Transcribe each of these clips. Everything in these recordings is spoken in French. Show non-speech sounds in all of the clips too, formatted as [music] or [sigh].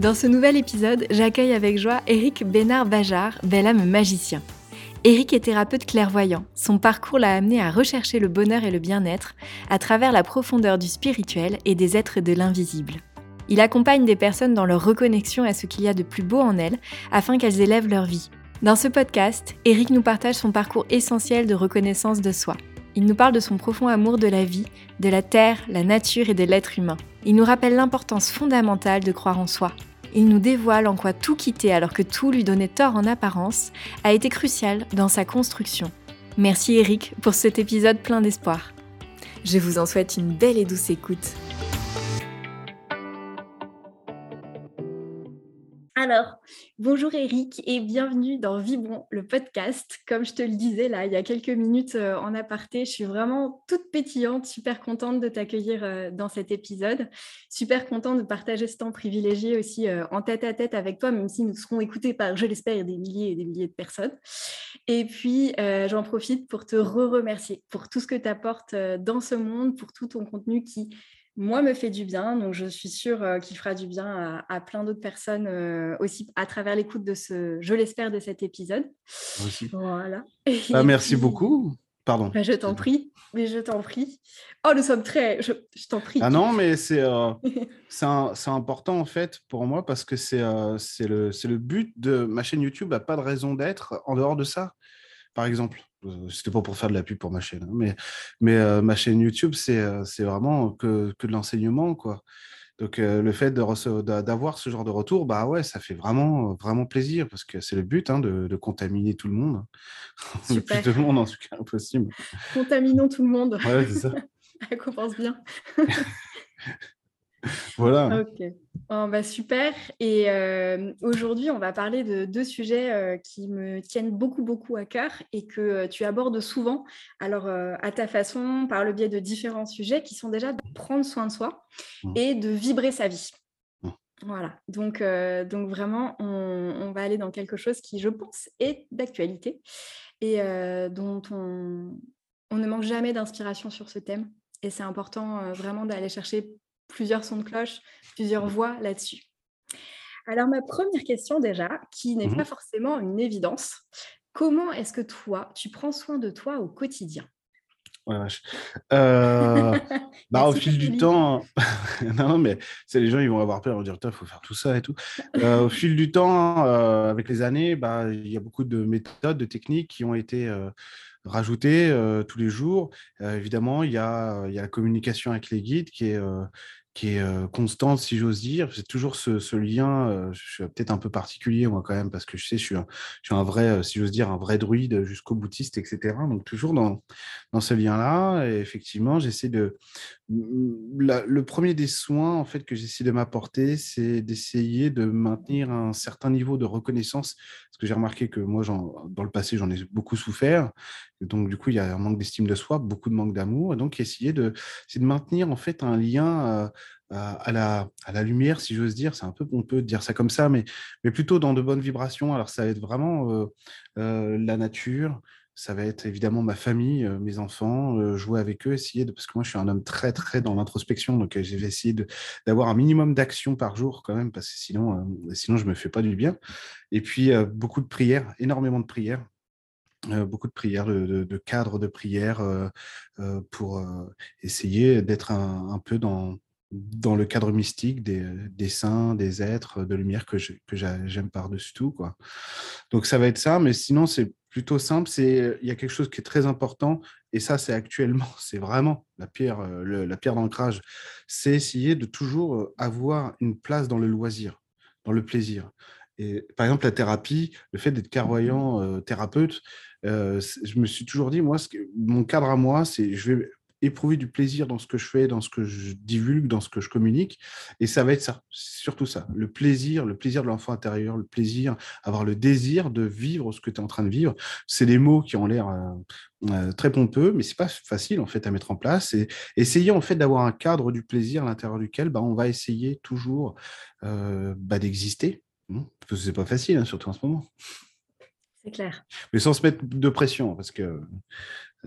Dans ce nouvel épisode, j'accueille avec joie Eric Bénard-Bajard, bel âme magicien. Eric est thérapeute clairvoyant. Son parcours l'a amené à rechercher le bonheur et le bien-être à travers la profondeur du spirituel et des êtres de l'invisible. Il accompagne des personnes dans leur reconnexion à ce qu'il y a de plus beau en elles afin qu'elles élèvent leur vie. Dans ce podcast, Eric nous partage son parcours essentiel de reconnaissance de soi. Il nous parle de son profond amour de la vie, de la terre, la nature et de l'être humain. Il nous rappelle l'importance fondamentale de croire en soi, il nous dévoile en quoi tout quitter alors que tout lui donnait tort en apparence a été crucial dans sa construction. Merci Eric pour cet épisode plein d'espoir. Je vous en souhaite une belle et douce écoute. Alors, bonjour Eric et bienvenue dans Vibron, le podcast. Comme je te le disais là il y a quelques minutes euh, en aparté, je suis vraiment toute pétillante, super contente de t'accueillir euh, dans cet épisode. Super contente de partager ce temps privilégié aussi euh, en tête à tête avec toi, même si nous serons écoutés par, je l'espère, des milliers et des milliers de personnes. Et puis, j'en profite pour te re-remercier pour tout ce que tu apportes dans ce monde, pour tout ton contenu qui moi, me fait du bien. Donc, je suis sûre euh, qu'il fera du bien à, plein d'autres personnes euh, aussi à travers l'écoute de ce, je l'espère, de cet épisode. Aussi. Voilà. Ah, merci beaucoup. Pardon. Bah, je t'en prie. Mais je t'en prie. Oh, nous sommes très. Je, t'en prie. Ah non, mais c'est euh, [laughs] c'est important en fait pour moi parce que c'est le, le but de ma chaîne YouTube n'a pas de raison d'être en dehors de ça. Par exemple, c'était pas pour faire de la pub pour ma chaîne, hein, mais, mais euh, ma chaîne YouTube, c'est euh, vraiment que, que de l'enseignement, quoi. Donc le fait d'avoir ce genre de retour, bah ouais, ça fait vraiment, vraiment plaisir parce que c'est le but hein, de, de, contaminer tout le monde. Hein. [laughs] le plus de monde en tout cas possible. Contaminons tout le monde. Ouais, c'est ça. [laughs] ça commence bien. [laughs] voilà. Ok. Oh, bah, super. Et euh, aujourd'hui, on va parler de deux sujets euh, qui me tiennent beaucoup, beaucoup à cœur et que euh, tu abordes souvent, alors à ta façon, par le biais de différents sujets qui sont déjà de prendre soin de soi mmh. et de vibrer sa vie. Mmh. Voilà. Donc, donc vraiment, on, on, va aller dans quelque chose qui, je pense, est d'actualité et dont on, on ne manque jamais d'inspiration sur ce thème. Et c'est important vraiment d'aller chercher plusieurs sons de cloche, plusieurs voix là-dessus. Alors ma première question déjà, qui n'est mmh pas forcément une évidence, comment est-ce que toi, tu prends soin de toi au quotidien? Euh, [laughs] bah, au fil du temps, [laughs] non, mais c'est les gens ils vont avoir peur, ils vont dire il faut faire tout ça et tout. Euh, au [laughs] fil du temps, euh, avec les années, bah, il y a beaucoup de méthodes, de techniques qui ont été rajoutées tous les jours. évidemment, il y, a, il y a la communication avec les guides qui est est constante, si j'ose dire. C'est toujours ce, lien, je suis peut-être un peu particulier, moi, quand même, parce que je sais, je suis un, vrai, si j'ose dire, un vrai druide jusqu'au boutiste, etc. Donc, toujours dans, dans ce lien-là. Effectivement, j'essaie de. le premier des soins, en fait, que j'essaie de m'apporter, c'est d'essayer de maintenir un certain niveau de reconnaissance. Que j'ai remarqué que moi, dans le passé, j'en ai beaucoup souffert. donc, du coup, il y a un manque d'estime de soi, beaucoup de manque d'amour. Et donc, essayer de, de maintenir, en fait, un lien à, la, à la lumière, si j'ose dire. C'est un peu pompeux de dire ça comme ça, mais, mais plutôt dans de bonnes vibrations. Alors, ça va être vraiment euh, euh, la nature, ça va être évidemment ma famille, euh, mes enfants, jouer avec eux, essayer de. Parce que moi, je suis un homme très, très dans l'introspection, donc je vais essayer d'avoir un minimum d'action par jour quand même, parce que sinon, sinon je me fais pas du bien. Et puis, beaucoup de prières, énormément de prières. beaucoup de prières, de, de, cadres de prières pour essayer d'être un, un, peu dans, dans le cadre mystique des, des, saints, des êtres de lumière que j'aime par-dessus tout. Quoi. Donc ça va être ça, mais sinon c'est plutôt simple. C'est il y a quelque chose qui est très important et ça c'est actuellement, [laughs] c'est vraiment la pierre, la pierre d'ancrage. C'est essayer de toujours avoir une place dans le loisir, dans le plaisir. Et par exemple la thérapie, le fait d'être clairvoyant thérapeute, je me suis toujours dit moi, ce mon cadre à moi, c'est je vais éprouver du plaisir dans ce que je fais, dans ce que je divulgue, dans ce que je communique. Et ça va être ça, surtout ça, le plaisir, le plaisir de l'enfant intérieur, le plaisir, avoir le désir de vivre ce que tu es en train de vivre. C'est des mots qui ont l'air euh, euh, très pompeux, mais c'est pas facile en fait à mettre en place. Et essayer en fait d'avoir un cadre du plaisir à l'intérieur duquel bah, on va essayer toujours euh, bah, d'exister. Parce que c'est pas facile, hein, surtout en ce moment. C'est clair. Mais sans se mettre de pression, parce que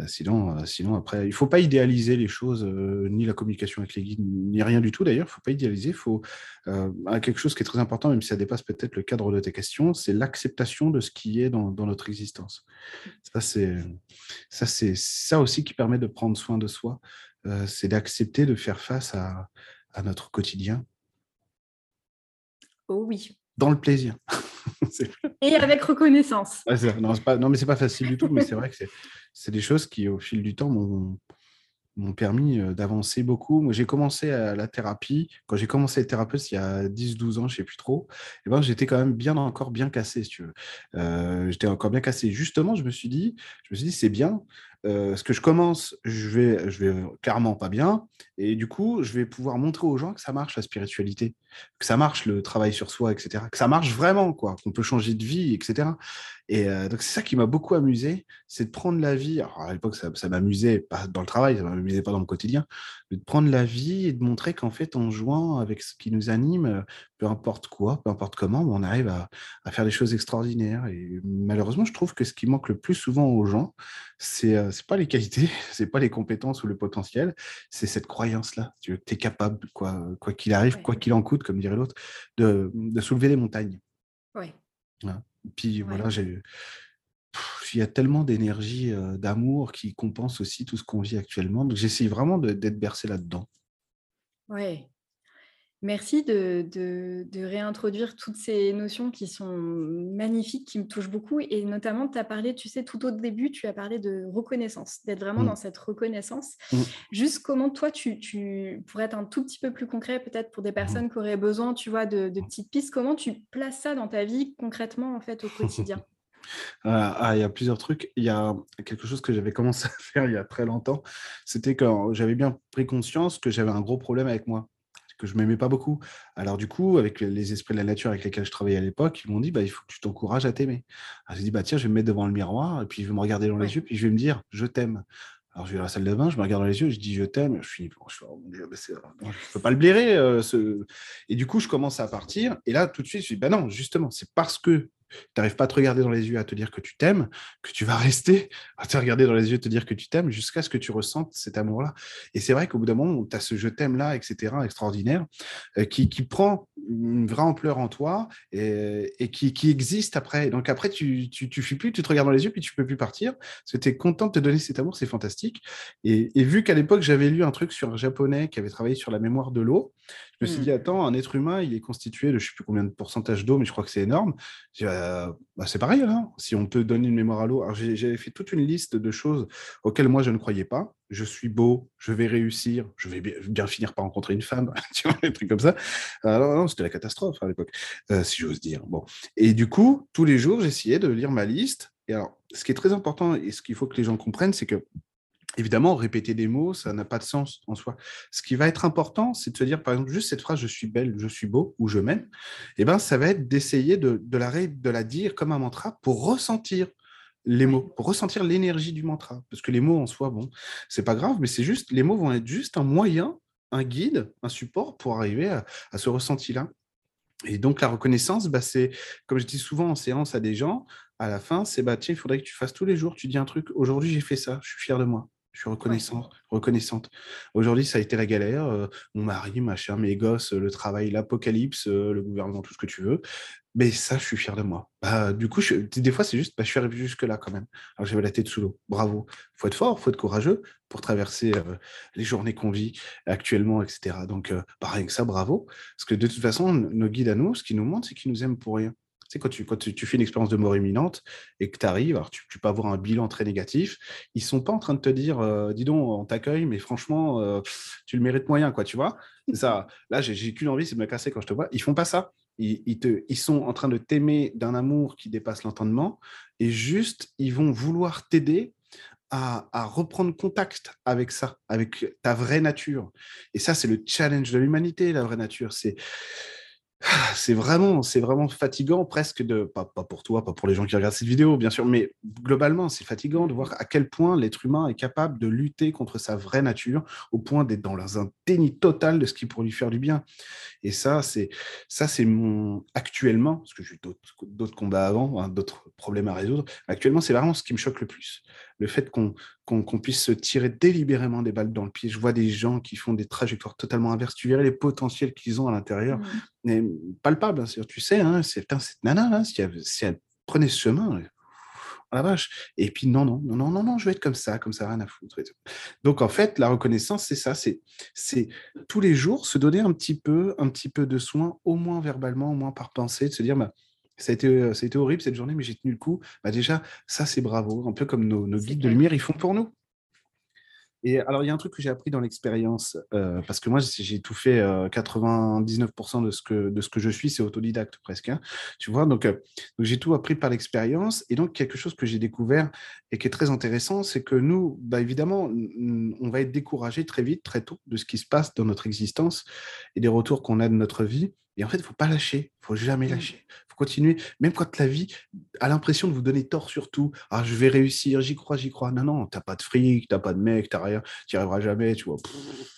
sinon, euh, sinon, après, il ne faut pas idéaliser les choses, euh, ni la communication avec les guides, ni rien du tout d'ailleurs. Il ne faut pas idéaliser. Il faut quelque chose qui est très important, même si ça dépasse peut-être le cadre de tes questions, c'est l'acceptation de ce qui est dans, notre existence. Ça, c'est ça, c'est ça aussi qui permet de prendre soin de soi. c'est d'accepter de faire face à, à notre quotidien. Oh oui. Dans le plaisir. [laughs] Et avec reconnaissance. non, pas, non, mais c'est pas facile du tout, mais c'est vrai que c'est des choses qui, au fil du temps, m'ont permis euh, d'avancer beaucoup. Moi, j'ai commencé à la thérapie. Quand j'ai commencé à être thérapeute, il y a 10-12 ans, je ne sais plus trop, et ben, j'étais quand même bien encore bien cassé, si tu. Euh, j'étais encore bien cassé. Justement, je me suis dit, je me suis dit, c'est bien, euh, ce que je commence, je vais, je vais clairement pas bien. Et du coup, je vais pouvoir montrer aux gens que ça marche la spiritualité, que ça marche le travail sur soi, etc. Que ça marche vraiment, quoi, qu'on peut changer de vie, etc. Et euh, donc, c'est ça qui m'a beaucoup amusé, c'est de prendre la vie. Alors, à l'époque, ça, ça m'amusait pas dans le travail, ça m'amusait pas dans le quotidien, de prendre la vie et de montrer qu'en fait, en jouant avec ce qui nous anime, peu importe quoi, peu importe comment, on arrive à, à faire des choses extraordinaires. Et malheureusement, je trouve que ce qui manque le plus souvent aux gens, c'est euh, pas les qualités, [laughs] c'est pas les compétences ou le potentiel, c'est cette croyance-là. Tu es capable, quoi qu'il arrive, quoi qu'il en coûte, comme dirait l'autre, de, de, soulever les montagnes. Ouais. Puis voilà, j'ai il y a tellement d'énergie, euh, d'amour qui compense aussi tout ce qu'on vit actuellement. Donc j'essaye vraiment d'être bercé là-dedans. Ouais. Merci de, réintroduire toutes ces notions qui sont magnifiques, qui me touchent beaucoup. Et notamment, tu as parlé, tu sais, tout au début, tu as parlé de reconnaissance, d'être vraiment mmh. dans cette reconnaissance. Mmh. Juste comment toi, tu, tu, pourrais être un tout petit peu plus concret, peut-être pour des mmh. personnes qui auraient besoin, tu vois, de, petites pistes, comment tu places ça dans ta vie concrètement, en fait, au quotidien? Ah, ah, il y a plusieurs trucs. Il y a quelque chose que j'avais [laughs] commencé à faire il y a très longtemps. C'était quand j'avais bien pris conscience que j'avais un gros problème avec moi que je m'aimais pas beaucoup. Alors du coup, avec les esprits de la nature avec lesquels je travaillais à l'époque, ils m'ont dit bah, il faut que tu t'encourages à t'aimer. j'ai dit bah tiens, je vais me mettre devant le miroir et puis je vais me regarder dans les yeux puis je vais me dire je t'aime. Alors je vais à la salle de bain, je me regarde dans les yeux, je dis je t'aime, je finis, je, oh, peux pas le blairer. Euh, ce... Et du coup, je commence à partir. Et là, tout de suite, je dis bah non, justement, c'est parce que n'arrives pas à te regarder dans les yeux, à te dire que tu t'aimes, que tu vas rester à te regarder dans les yeux, te dire que tu t'aimes, jusqu'à ce que tu ressentes cet amour-là. Et c'est vrai qu'au bout d'un moment, tu as ce je t'aime-là, etc., extraordinaire, euh, qui, qui, prend une vraie ampleur en toi et, et qui, qui, existe après. Donc après, tu, tu, tu fuis plus, tu te regardes dans les yeux, puis tu peux plus partir, parce tu es content de te donner cet amour, c'est fantastique. Et, et vu qu'à l'époque, j'avais lu un truc sur un japonais qui avait travaillé sur la mémoire de l'eau, me suis mmh. dit, attends, un être humain, il est constitué de je ne sais plus combien de pourcentage d'eau, mais je crois que c'est énorme. Euh, bah, c'est pareil, hein. si on peut donner une mémoire à l'eau. J'avais fait toute une liste de choses auxquelles moi, je ne croyais pas. Je suis beau, je vais réussir, je vais bien, finir par rencontrer une femme, [laughs] tu vois, des trucs comme ça. Alors, non, c'était la catastrophe à l'époque, euh, si j'ose dire. Bon. Et du coup, tous les jours, j'essayais de lire ma liste. Et alors, ce qui est très important et ce qu'il faut que les gens comprennent, c'est que Évidemment, répéter des mots, ça n'a pas de sens en soi. Ce qui va être important, c'est de se dire, par exemple, juste cette phrase je suis belle, je suis beau ou je m'aime, eh ben, ça va être d'essayer de, la, de la dire comme un mantra pour ressentir les mots, pour ressentir l'énergie du mantra. Parce que les mots en soi, bon, c'est pas grave, mais c'est juste, les mots vont être juste un moyen, un guide, un support pour arriver à, ce ressenti-là. Et donc, la reconnaissance, bah, c'est, comme je dis souvent en séance à des gens, à la fin, c'est bah, tiens, il faudrait que tu fasses tous les jours, tu dis un truc, aujourd'hui j'ai fait ça, je suis fier de moi. Je suis reconnaissant, reconnaissante. Aujourd'hui, ça a été la galère. Euh, mon mari, machin, mes gosses, le travail, l'apocalypse, euh, le gouvernement, tout ce que tu veux. Mais ça, je suis fier de moi. Bah, du coup, des fois, c'est juste, bah, je suis arrivé jusque-là quand même. Alors j'avais la tête sous l'eau. Bravo. Il faut être fort, il faut être courageux pour traverser euh, les journées qu'on vit actuellement, etc. Donc, bah, rien que ça, bravo. Parce que de toute façon, nos guides à nous, ce qu'ils nous montrent, c'est qu'ils nous aiment pour rien quand tu, tu, fais une expérience de mort imminente et que tu arrives, alors tu, peux avoir un bilan très négatif, ils sont pas en train de te dire, euh, dis donc, on t'accueille, mais franchement, euh, tu le mérites moyen, quoi, tu vois? Ça. Là, j'ai qu'une envie, c'est de me casser quand je te vois. Ils font pas ça. Ils, sont en train de t'aimer d'un amour qui dépasse l'entendement et juste, ils vont vouloir t'aider à, à, reprendre contact avec ça, avec ta vraie nature. Et ça, c'est le challenge de l'humanité, la vraie nature. C'est c'est vraiment, c'est vraiment fatigant presque de, pas, pour toi, pas pour les gens qui regardent cette vidéo, bien sûr, mais globalement, c'est fatigant de voir à quel point l'être humain est capable de lutter contre sa vraie nature au point d'être dans un déni total de ce qui pourrait lui faire du bien. Et ça, c'est, ça, c'est mon, actuellement, parce que j'ai eu d'autres, combats avant, hein, d'autres problèmes à résoudre, actuellement, c'est vraiment ce qui me choque le plus le fait qu'on puisse se tirer délibérément des balles dans le pied. Je vois des gens qui font des trajectoires totalement inverses. Tu verrais les potentiels qu'ils ont à l'intérieur. Mmh. Mais palpable, hein, tu sais, hein, cette nana, là, si elle, prenait ce chemin, oh la vache. Et puis non, non, non, non, non, je vais être comme ça, comme ça, rien à foutre. Donc en fait, la reconnaissance, c'est ça, c'est, c'est tous les jours se donner un petit peu, un petit peu de soin, au moins verbalement, au moins par pensée, de se dire, bah, ça a, été, euh, ça a été horrible cette journée, mais j'ai tenu le coup. Bah déjà, ça, c'est bravo. Un peu comme nos, nos guides de lumière, ils font pour nous. Et alors, il y a un truc que j'ai appris dans l'expérience, euh, parce que moi, j'ai tout fait, 99% euh, de ce, que, de ce que je suis, c'est autodidacte presque. Hein, tu vois, donc, donc j'ai tout appris par l'expérience. Et donc, quelque chose que j'ai découvert et qui est très intéressant, c'est que nous, bah, évidemment, on va être découragé très vite, très tôt, de ce qui se passe dans notre existence et des retours qu'on a de notre vie. Et en fait, il ne faut pas lâcher, il ne faut jamais mmh. lâcher. Il faut continuer, même quand la vie a l'impression de vous donner tort sur tout. Ah, je vais réussir, j'y crois, j'y crois. Non, non, tu n'as pas de fric, tu n'as pas de mec, tu n'as rien, tu n'y arriveras jamais, tu vois,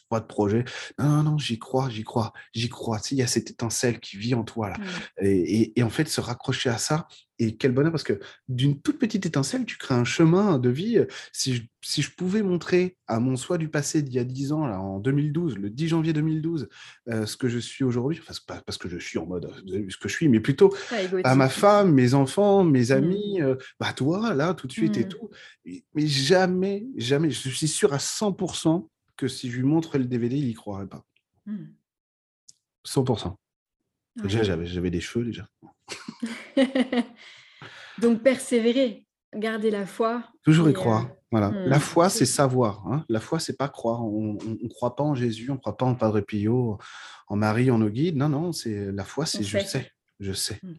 pas de projet. Non, non, non, j'y crois, j'y crois, j'y crois. Tu il y a cette étincelle qui vit en toi, là. Mmh. Et, et, en fait, se raccrocher à ça, et quel bonheur, parce que d'une toute petite étincelle, tu crées un chemin de vie. Si je, si je pouvais montrer à mon soi du passé d'il y a 10 ans, là, en 2012, le 10 janvier 2012, euh, ce que je suis aujourd'hui, enfin, pas parce que je suis en mode ce que je suis, mais plutôt à ma femme, mes enfants, mes mmh. amis, euh, bah toi, là, tout de suite et mmh. tout. Mais jamais, jamais, je suis sûr à 100% que si je lui montrais le DVD, il n'y croirait pas. 100%. Mmh. Déjà, j'avais des cheveux déjà. [laughs] Donc, persévérer, garder la foi. Toujours y croire. Euh, voilà. Hmm, la foi, c'est savoir. Hein. La foi, c'est pas croire. On ne croit pas en Jésus, on ne croit pas en Padre Pio, en Marie, en nos guides. Non, non, c'est la foi, c'est je sais. Je sais. Hmm.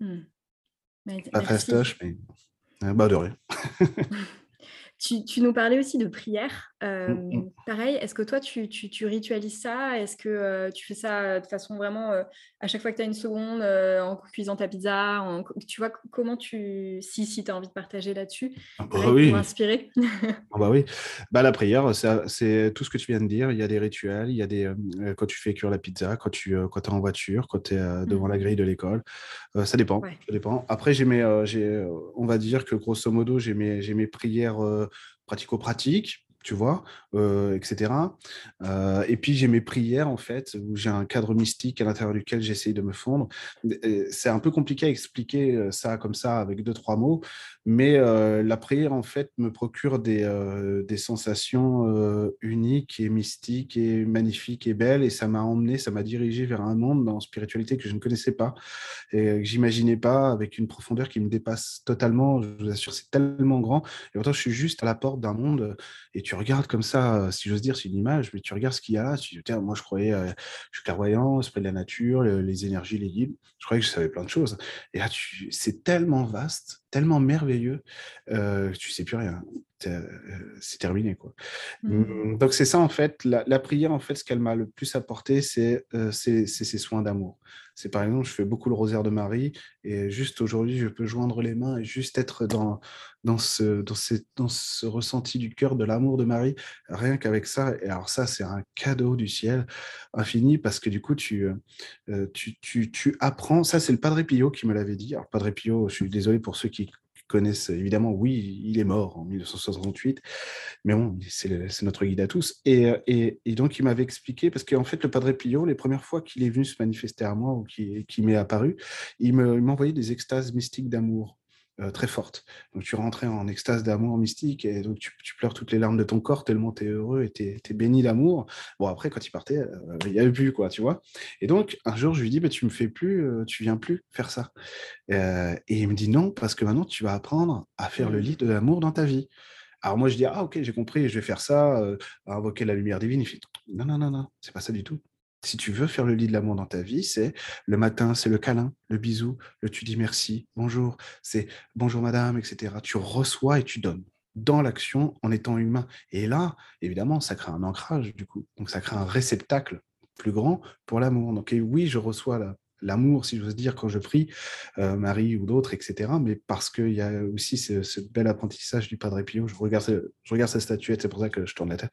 Hmm. Pas fastoche, mais bah, de rien. [laughs] Tu, nous parlais aussi de prière. Mmh, mmh. Pareil, est-ce que toi, tu, ritualises ça? Est-ce que tu fais ça de façon vraiment, à chaque fois que tu as une seconde, en cuisant ta pizza Tu vois, comment tu... Si, si tu as envie de partager là-dessus, ah bah oui. pour inspirer? [laughs] Ah bah oui. Bah, la prière, c'est tout ce que tu viens de dire. Il y a des rituels, il y a des... quand tu fais cuire la pizza, quand tu quand es en voiture, quand tu es devant la mmh. grille de l'école. ça dépend. Ça dépend. Après, j'ai mes, on va dire que grosso modo, j'ai mes, mes prières pratico-pratiques, tu vois, euh, etc. Euh, et puis j'ai mes prières, en fait, où j'ai un cadre mystique à l'intérieur duquel j'essaye de me fondre. C'est un peu compliqué à expliquer euh, ça comme ça avec deux, trois mots, mais la prière, en fait, me procure des, des sensations uniques et mystiques et magnifiques et belles, et ça m'a emmené, ça m'a dirigé vers un monde en spiritualité que je ne connaissais pas et que j'imaginais pas, avec une profondeur qui me dépasse totalement. Je vous assure, c'est tellement grand. Et pourtant, je suis juste à la porte d'un monde, et tu regardes comme ça, si j'ose dire, c'est une image, mais tu regardes ce qu'il y a là, tu dis, moi je croyais, je suis clairvoyant, esprit de la nature, les énergies, les guides, je croyais que je savais plein de choses. Et là, c'est tellement vaste, tellement merveilleux, euh, tu sais plus rien. Euh, c'est terminé. Quoi. Mmh. Mmh, donc c'est ça en fait, la, prière en fait, ce qu'elle m'a le plus apporté, c'est euh, ses soins d'amour. C'est par exemple, je fais beaucoup le rosaire de Marie et juste aujourd'hui, je peux joindre les mains et juste être dans, dans, ce, dans, ce ressenti du cœur de l'amour de Marie, rien qu'avec ça. Et alors ça, c'est un cadeau du ciel infini parce que du coup, tu, euh, tu, tu, tu apprends, ça c'est le Padre Pio qui me l'avait dit. Alors Padre Pio, je suis désolé pour ceux qui évidemment, oui, il est mort en 1968, mais bon, c'est notre guide à tous. Et, et, donc, il m'avait expliqué, parce qu'en fait, le Padre Pio, les premières fois qu'il est venu se manifester à moi ou qui, qui m'est apparu, il m'envoyait des extases mystiques d'amour. Euh, très forte. Donc tu rentrais en extase d'amour mystique et donc tu, pleures toutes les larmes de ton corps tellement tu es heureux et tu es, béni d'amour. Bon, après, quand il partait, euh, il n'y avait plus, quoi, tu vois. Et donc, un jour, je lui dis, bah, tu me fais plus, euh, tu viens plus faire ça. et il me dit non, parce que maintenant, tu vas apprendre à faire le mmh. lit de l'amour dans ta vie. Alors moi, je dis, ah ok, j'ai compris, je vais faire ça, à invoquer la lumière divine. Il fait, non, non, non, non, c'est pas ça du tout. Si tu veux faire le lit de l'amour dans ta vie, c'est le matin, c'est le câlin, le bisou, le tu dis merci, bonjour, c'est bonjour madame, etc. Tu reçois et tu donnes dans l'action en étant humain. Et là, évidemment, ça crée un ancrage du coup. Donc ça crée un réceptacle plus grand pour l'amour. Donc oui, je reçois la, l'amour, si j'ose dire, quand je prie, euh, Marie ou d'autres, etc. Mais parce qu'il y a aussi ce, bel apprentissage du Padre Pio. Je regarde, je regarde sa statuette, c'est pour ça que je tourne la tête.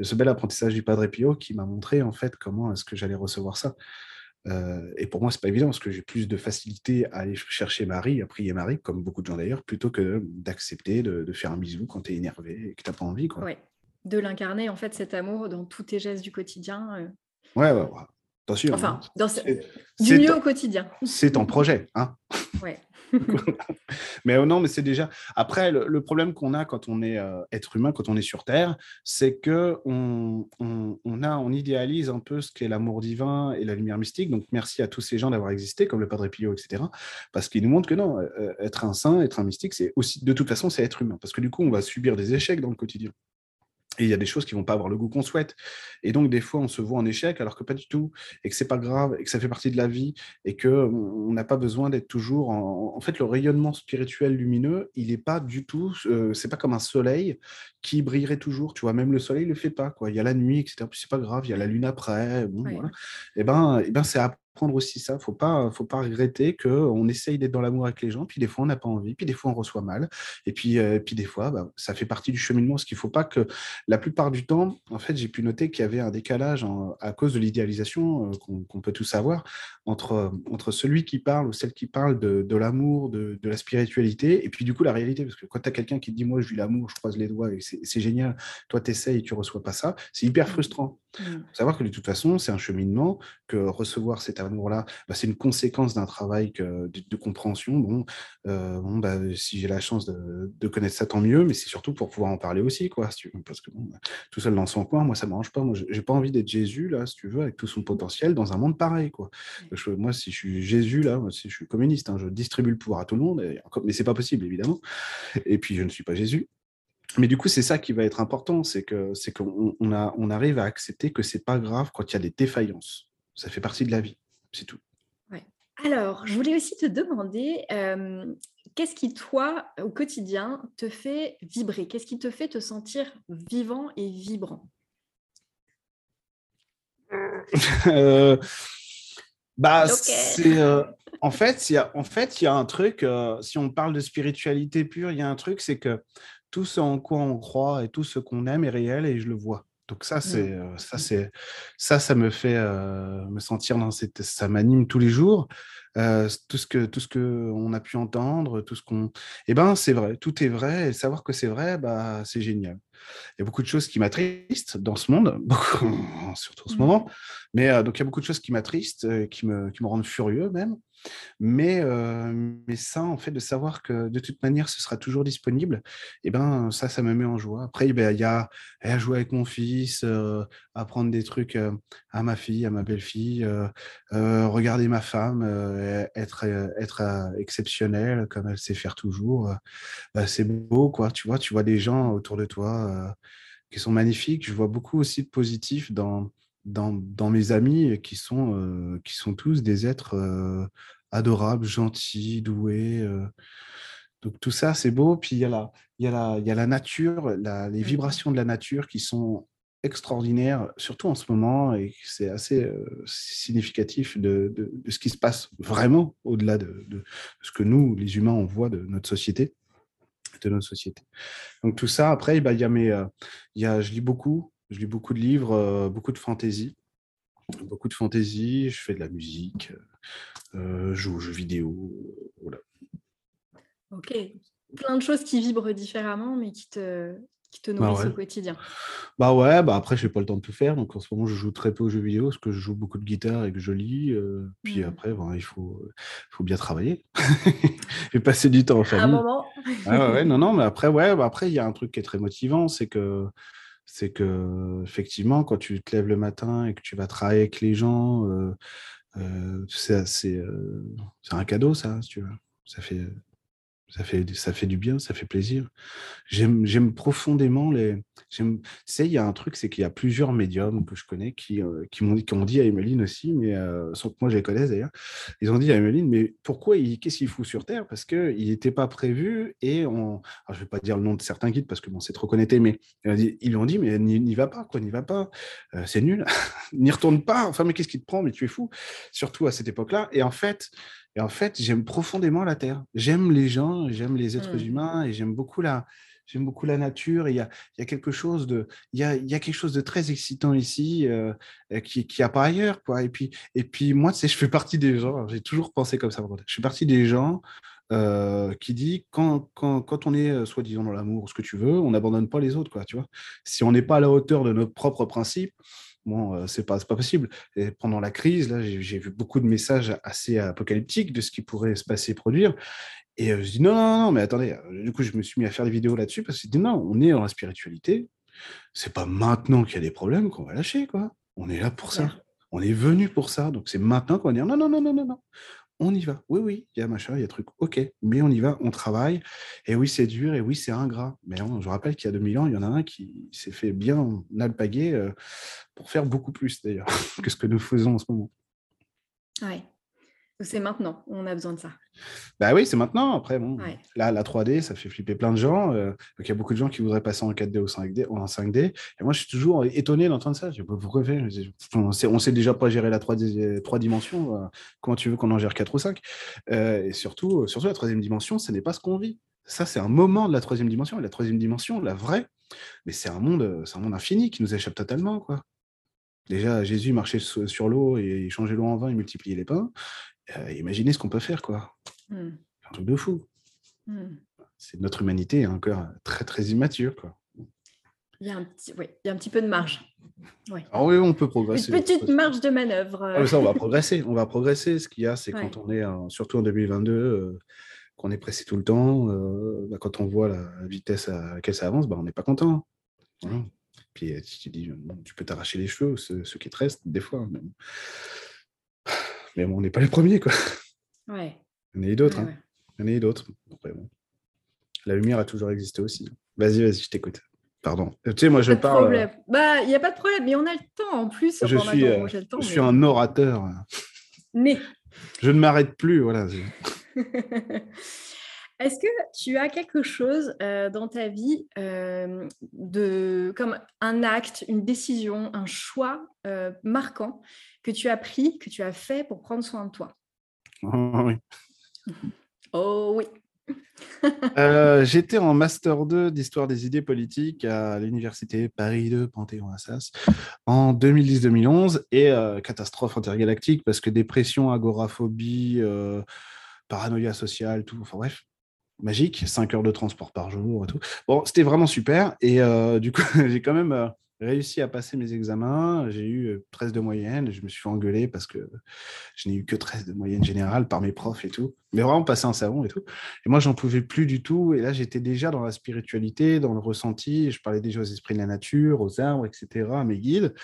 Ce bel apprentissage du Padre Pio qui m'a montré en fait comment est-ce que j'allais recevoir ça. Euh, et pour moi, c'est pas évident parce que j'ai plus de facilité à aller chercher Marie, à prier Marie, comme beaucoup de gens d'ailleurs, plutôt que d'accepter de, faire un bisou quand tu es énervé et que tu n'as pas envie. Quoi. De l'incarner, en fait, cet amour dans tous tes gestes du quotidien. Euh. Ouais, ouais, ouais. Attention. Enfin, hein. dans du mieux au quotidien. C'est ton projet. Hein ouais. [laughs] mais euh, non, mais c'est déjà. Après, le, problème qu'on a quand on est euh, être humain, quand on est sur Terre, c'est que on, on, a, on idéalise un peu ce qu'est l'amour divin et la lumière mystique. Donc, merci à tous ces gens d'avoir existé, comme le Padre Pio, etc. Parce qu'ils nous montrent que non, euh, être un saint, être un mystique, c'est aussi, de toute façon, c'est être humain. Parce que du coup, on va subir des échecs dans le quotidien. Et il y a des choses qui vont pas avoir le goût qu'on souhaite. Et donc, des fois, on se voit en échec alors que pas du tout, et que c'est pas grave, et que ça fait partie de la vie, et que on n'a pas besoin d'être toujours en... en... fait, le rayonnement spirituel lumineux, il n'est pas du tout, euh, c'est pas comme un soleil qui brillerait toujours. Tu vois, même le soleil le fait pas. Quoi. Il y a la nuit, etc. Puis c'est pas grave, il y a la lune après. Bon, voilà. Et ben, et ben, c'est prendre aussi ça. Faut pas, faut pas regretter que on essaye d'être dans l'amour avec les gens, puis des fois on n'a pas envie, puis des fois on reçoit mal, et puis, euh, puis des fois, bah, ça fait partie du cheminement. Ce qu'il faut pas que, la plupart du temps, en fait, j'ai pu noter qu'il y avait un décalage à cause de l'idéalisation euh, qu'on peut tous avoir entre entre celui qui parle ou celle qui parle de, de l'amour, de, de, la spiritualité, et puis du coup la réalité, parce que quand tu as quelqu'un qui te dit moi je vis l'amour, je croise les doigts et c'est génial, toi tu essayes et tu reçois pas ça, c'est hyper mmh. frustrant. Il mmh. faut savoir que de toute façon, c'est un cheminement, que recevoir cet amour-là, bah, c'est une conséquence d'un travail que, de, compréhension. Bon, euh, bon bah, si j'ai la chance de, de, connaître ça, tant mieux, mais c'est surtout pour pouvoir en parler aussi, quoi, si tu veux, parce que bon, bah, tout seul dans son coin, moi, ça ne m'arrange pas. Moi, j'ai pas envie d'être Jésus, là, si tu veux, avec tout son potentiel, dans un monde pareil, quoi. moi, si je suis Jésus, là, si je suis communiste, hein, je distribue le pouvoir à tout le monde, et, mais c'est pas possible, évidemment. Et puis, je ne suis pas Jésus. Mais du coup, c'est ça qui va être important, c'est que c'est qu'on on, on arrive à accepter que c'est pas grave quand il y a des défaillances. Ça fait partie de la vie, c'est tout. Ouais. Alors, je voulais aussi te demander, euh, qu'est-ce qui, toi, au quotidien, te fait vibrer? Qu'est-ce qui te fait te sentir vivant et vibrant? [laughs] Euh, Bah, c'est... Euh, en fait, il y a, en fait, il y a un truc, si on parle de spiritualité pure, il y a un truc, c'est que tout ce en quoi on croit et tout ce qu'on aime est réel et je le vois. Donc ça, mmh. c'est ça, c'est ça, ça me fait me sentir dans cette, ça m'anime tous les jours. tout ce que tout ce que on a pu entendre, tout ce qu'on, eh ben c'est vrai, tout est vrai et savoir que c'est vrai, bah c'est génial. Il y a beaucoup de choses qui m'attristent dans ce monde, [laughs] surtout en ce mmh. moment. Mais donc il y a beaucoup de choses qui m'attristent, qui me qui me rendent furieux même. Mais, mais ça, en fait, de savoir que de toute manière, ce sera toujours disponible, eh ben, ça, ça me met en joie. Après, ben, il y a à jouer avec mon fils, apprendre des trucs à ma fille, à ma belle-fille, regarder ma femme, être, être exceptionnelle comme elle sait faire toujours. Bah, c'est beau, quoi. Tu vois, tu vois des gens autour de toi qui sont magnifiques. Je vois beaucoup aussi de positif dans dans, mes amis qui sont, euh, qui sont tous des êtres euh, adorables, gentils, doués. Euh. Donc tout ça, c'est beau. Puis il y a la, y a la, il y a la nature, la, les mmh. vibrations de la nature qui sont extraordinaires, surtout en ce moment, et c'est assez significatif de, de, ce qui se passe vraiment au-delà de, de, ce que nous, les humains, on voit de notre société de notre société. Donc tout ça, après, bah, il y a mes, il y a, je lis beaucoup, je lis beaucoup de livres, euh, beaucoup de fantaisie. Beaucoup de fantaisie, je fais de la musique, euh, je joue aux jeux vidéo. Voilà. Ok. plein de choses qui vibrent différemment, mais qui te, qui te bah nourrissent au quotidien. Bah ouais, bah après, j'ai pas le temps de tout faire. Donc en ce moment, je joue très peu aux jeux vidéo parce que je joue beaucoup de guitare et que je lis. Euh, puis mmh. après, bon, il faut, faut bien travailler [laughs] et passer du temps en famille. À un moment. ah ouais, non, non, mais après, ouais, bah après, il y a un truc qui est très motivant, c'est que c'est que effectivement, quand tu te lèves le matin et que tu vas travailler avec les gens, euh, euh, c'est un cadeau, ça, tu vois. Ça fait, ça fait, ça fait du bien, ça fait plaisir. J'aime profondément les. Tu sais, il y a un truc, c'est qu'il y a plusieurs médiums que je connais qui, euh, qui m'ont dit, dit à Emeline aussi, mais euh, sans que moi je les connaisse d'ailleurs. Ils ont dit à Emeline, mais pourquoi qu'est-ce qu'il fout sur Terre? Parce qu'il n'était pas prévu et on. je ne vais pas dire le nom de certains guides parce que bon, c'est trop connecté, mais ils lui ont dit, mais n'y va pas, quoi, n'y va pas. Euh, c'est nul, [laughs] n'y retourne pas. Enfin, mais qu'est-ce qui te prend? Mais tu es fou. Surtout à cette époque-là. Et en fait, et en fait, j'aime profondément la Terre. J'aime les gens, j'aime les êtres mmh. humains et j'aime beaucoup la, j'aime beaucoup la nature. Il y a, y a, quelque chose de, il y a, y a, quelque chose de très excitant ici euh, qui, qui a pas ailleurs, quoi. Et puis, et puis moi, je fais partie des gens. J'ai toujours pensé comme ça. Je fais partie des gens euh, qui dit quand, quand, quand on est euh, soi-disant dans l'amour, ce que tu veux, on n'abandonne pas les autres, quoi. Tu vois. Si on n'est pas à la hauteur de nos propres principes, Bon, euh, c'est pas, pas possible. Et pendant la crise, là, j'ai vu beaucoup de messages assez apocalyptiques de ce qui pourrait se passer, produire. Et euh, je dis non, non, non, mais attendez. Euh, du coup, je me suis mis à faire des vidéos là-dessus parce que je dis non, on est dans la spiritualité. C'est pas maintenant qu'il y a des problèmes qu'on va lâcher, quoi. On est là pour ça. On est venu pour ça. Donc c'est maintenant qu'on va dire non, non, non, non, non, non on y va. Oui, oui, il y a machin, il y a truc. Ok, mais on y va, on travaille. Et oui, c'est dur, et oui, c'est ingrat. Mais je rappelle qu'il y a 2000 ans, il y en a un qui s'est fait bien alpaguer euh, pour faire beaucoup plus, d'ailleurs, [laughs] que ce que nous faisons en ce moment. Ouais. C'est maintenant, on a besoin de ça? Bah oui, c'est maintenant. Après, bon, là, la 3D, ça fait flipper plein de gens. Euh, il y a beaucoup de gens qui voudraient passer en 4D ou 5D, en 5D. Et moi, je suis toujours étonné d'entendre ça. Je sais pas pourquoi faire? On sait, on sait déjà pas gérer la 3D, 3 dimensions. Euh, comment tu veux qu'on en gère 4 ou 5 euh, Et surtout, surtout, la troisième dimension, ce n'est pas ce qu'on vit. Ça, c'est un moment de la troisième dimension. Et la troisième dimension, la vraie, mais c'est un monde, c'est un monde infini qui nous échappe totalement, quoi. Déjà, Jésus marchait sur l'eau et il changeait l'eau en vin, il multipliait les pains. Euh, imaginez ce qu'on peut faire, quoi. Mmh. Un truc de fou. Mmh. C'est notre humanité encore très, très immature, quoi. Il y, a un petit, oui, il y a un petit peu de marge. Oui. Oui, on peut progresser. Une petite marge de manœuvre. Ah, ça, on va progresser. On va progresser. Ce qu'il y a, c'est quand on est, surtout en 2022, euh, qu'on est pressé tout le temps, euh, bah, quand on voit la vitesse à laquelle ça avance, bah, on n'est pas content. Puis tu, dis, tu peux t'arracher les cheveux, ce, qui te reste, des fois. Mais bon, on n'est pas les premiers, quoi. Ouais. Il y en a eu d'autres. hein. Il y en a eu d'autres. bon. La lumière a toujours existé aussi. Vas-y, vas-y, je t'écoute. Pardon. Tu sais, moi, je parle. Euh, bah, il n'y a pas de problème, mais on a le temps en plus. Je suis, euh, je suis un orateur. Mais. Je ne m'arrête plus, voilà. [laughs] Est-ce que tu as quelque chose euh, dans ta vie de, comme un acte, une décision, un choix marquant que tu as pris, que tu as fait pour prendre soin de toi? Oh oui. [laughs] Oh oui. [laughs] Euh, j'étais en Master 2 d'histoire des idées politiques à l'Université Paris 2 Panthéon-Assas en 2010-2011 et euh, catastrophe intergalactique parce que dépression, agoraphobie, euh, paranoïa sociale, tout, enfin bref, magique, 5 heures de transport par jour et tout. Bon, c'était vraiment super et du coup, [laughs] j'ai quand même réussi à passer mes examens. J'ai eu 13 de moyenne. Je me suis fait parce que je n'ai eu que 13 de moyenne générale par mes profs et tout. Mais vraiment passer un savon et tout. Et moi, j'en pouvais plus du tout. Et là, j'étais déjà dans la spiritualité, dans le ressenti. Je parlais déjà aux esprits de la nature, aux arbres, etc., à mes guides.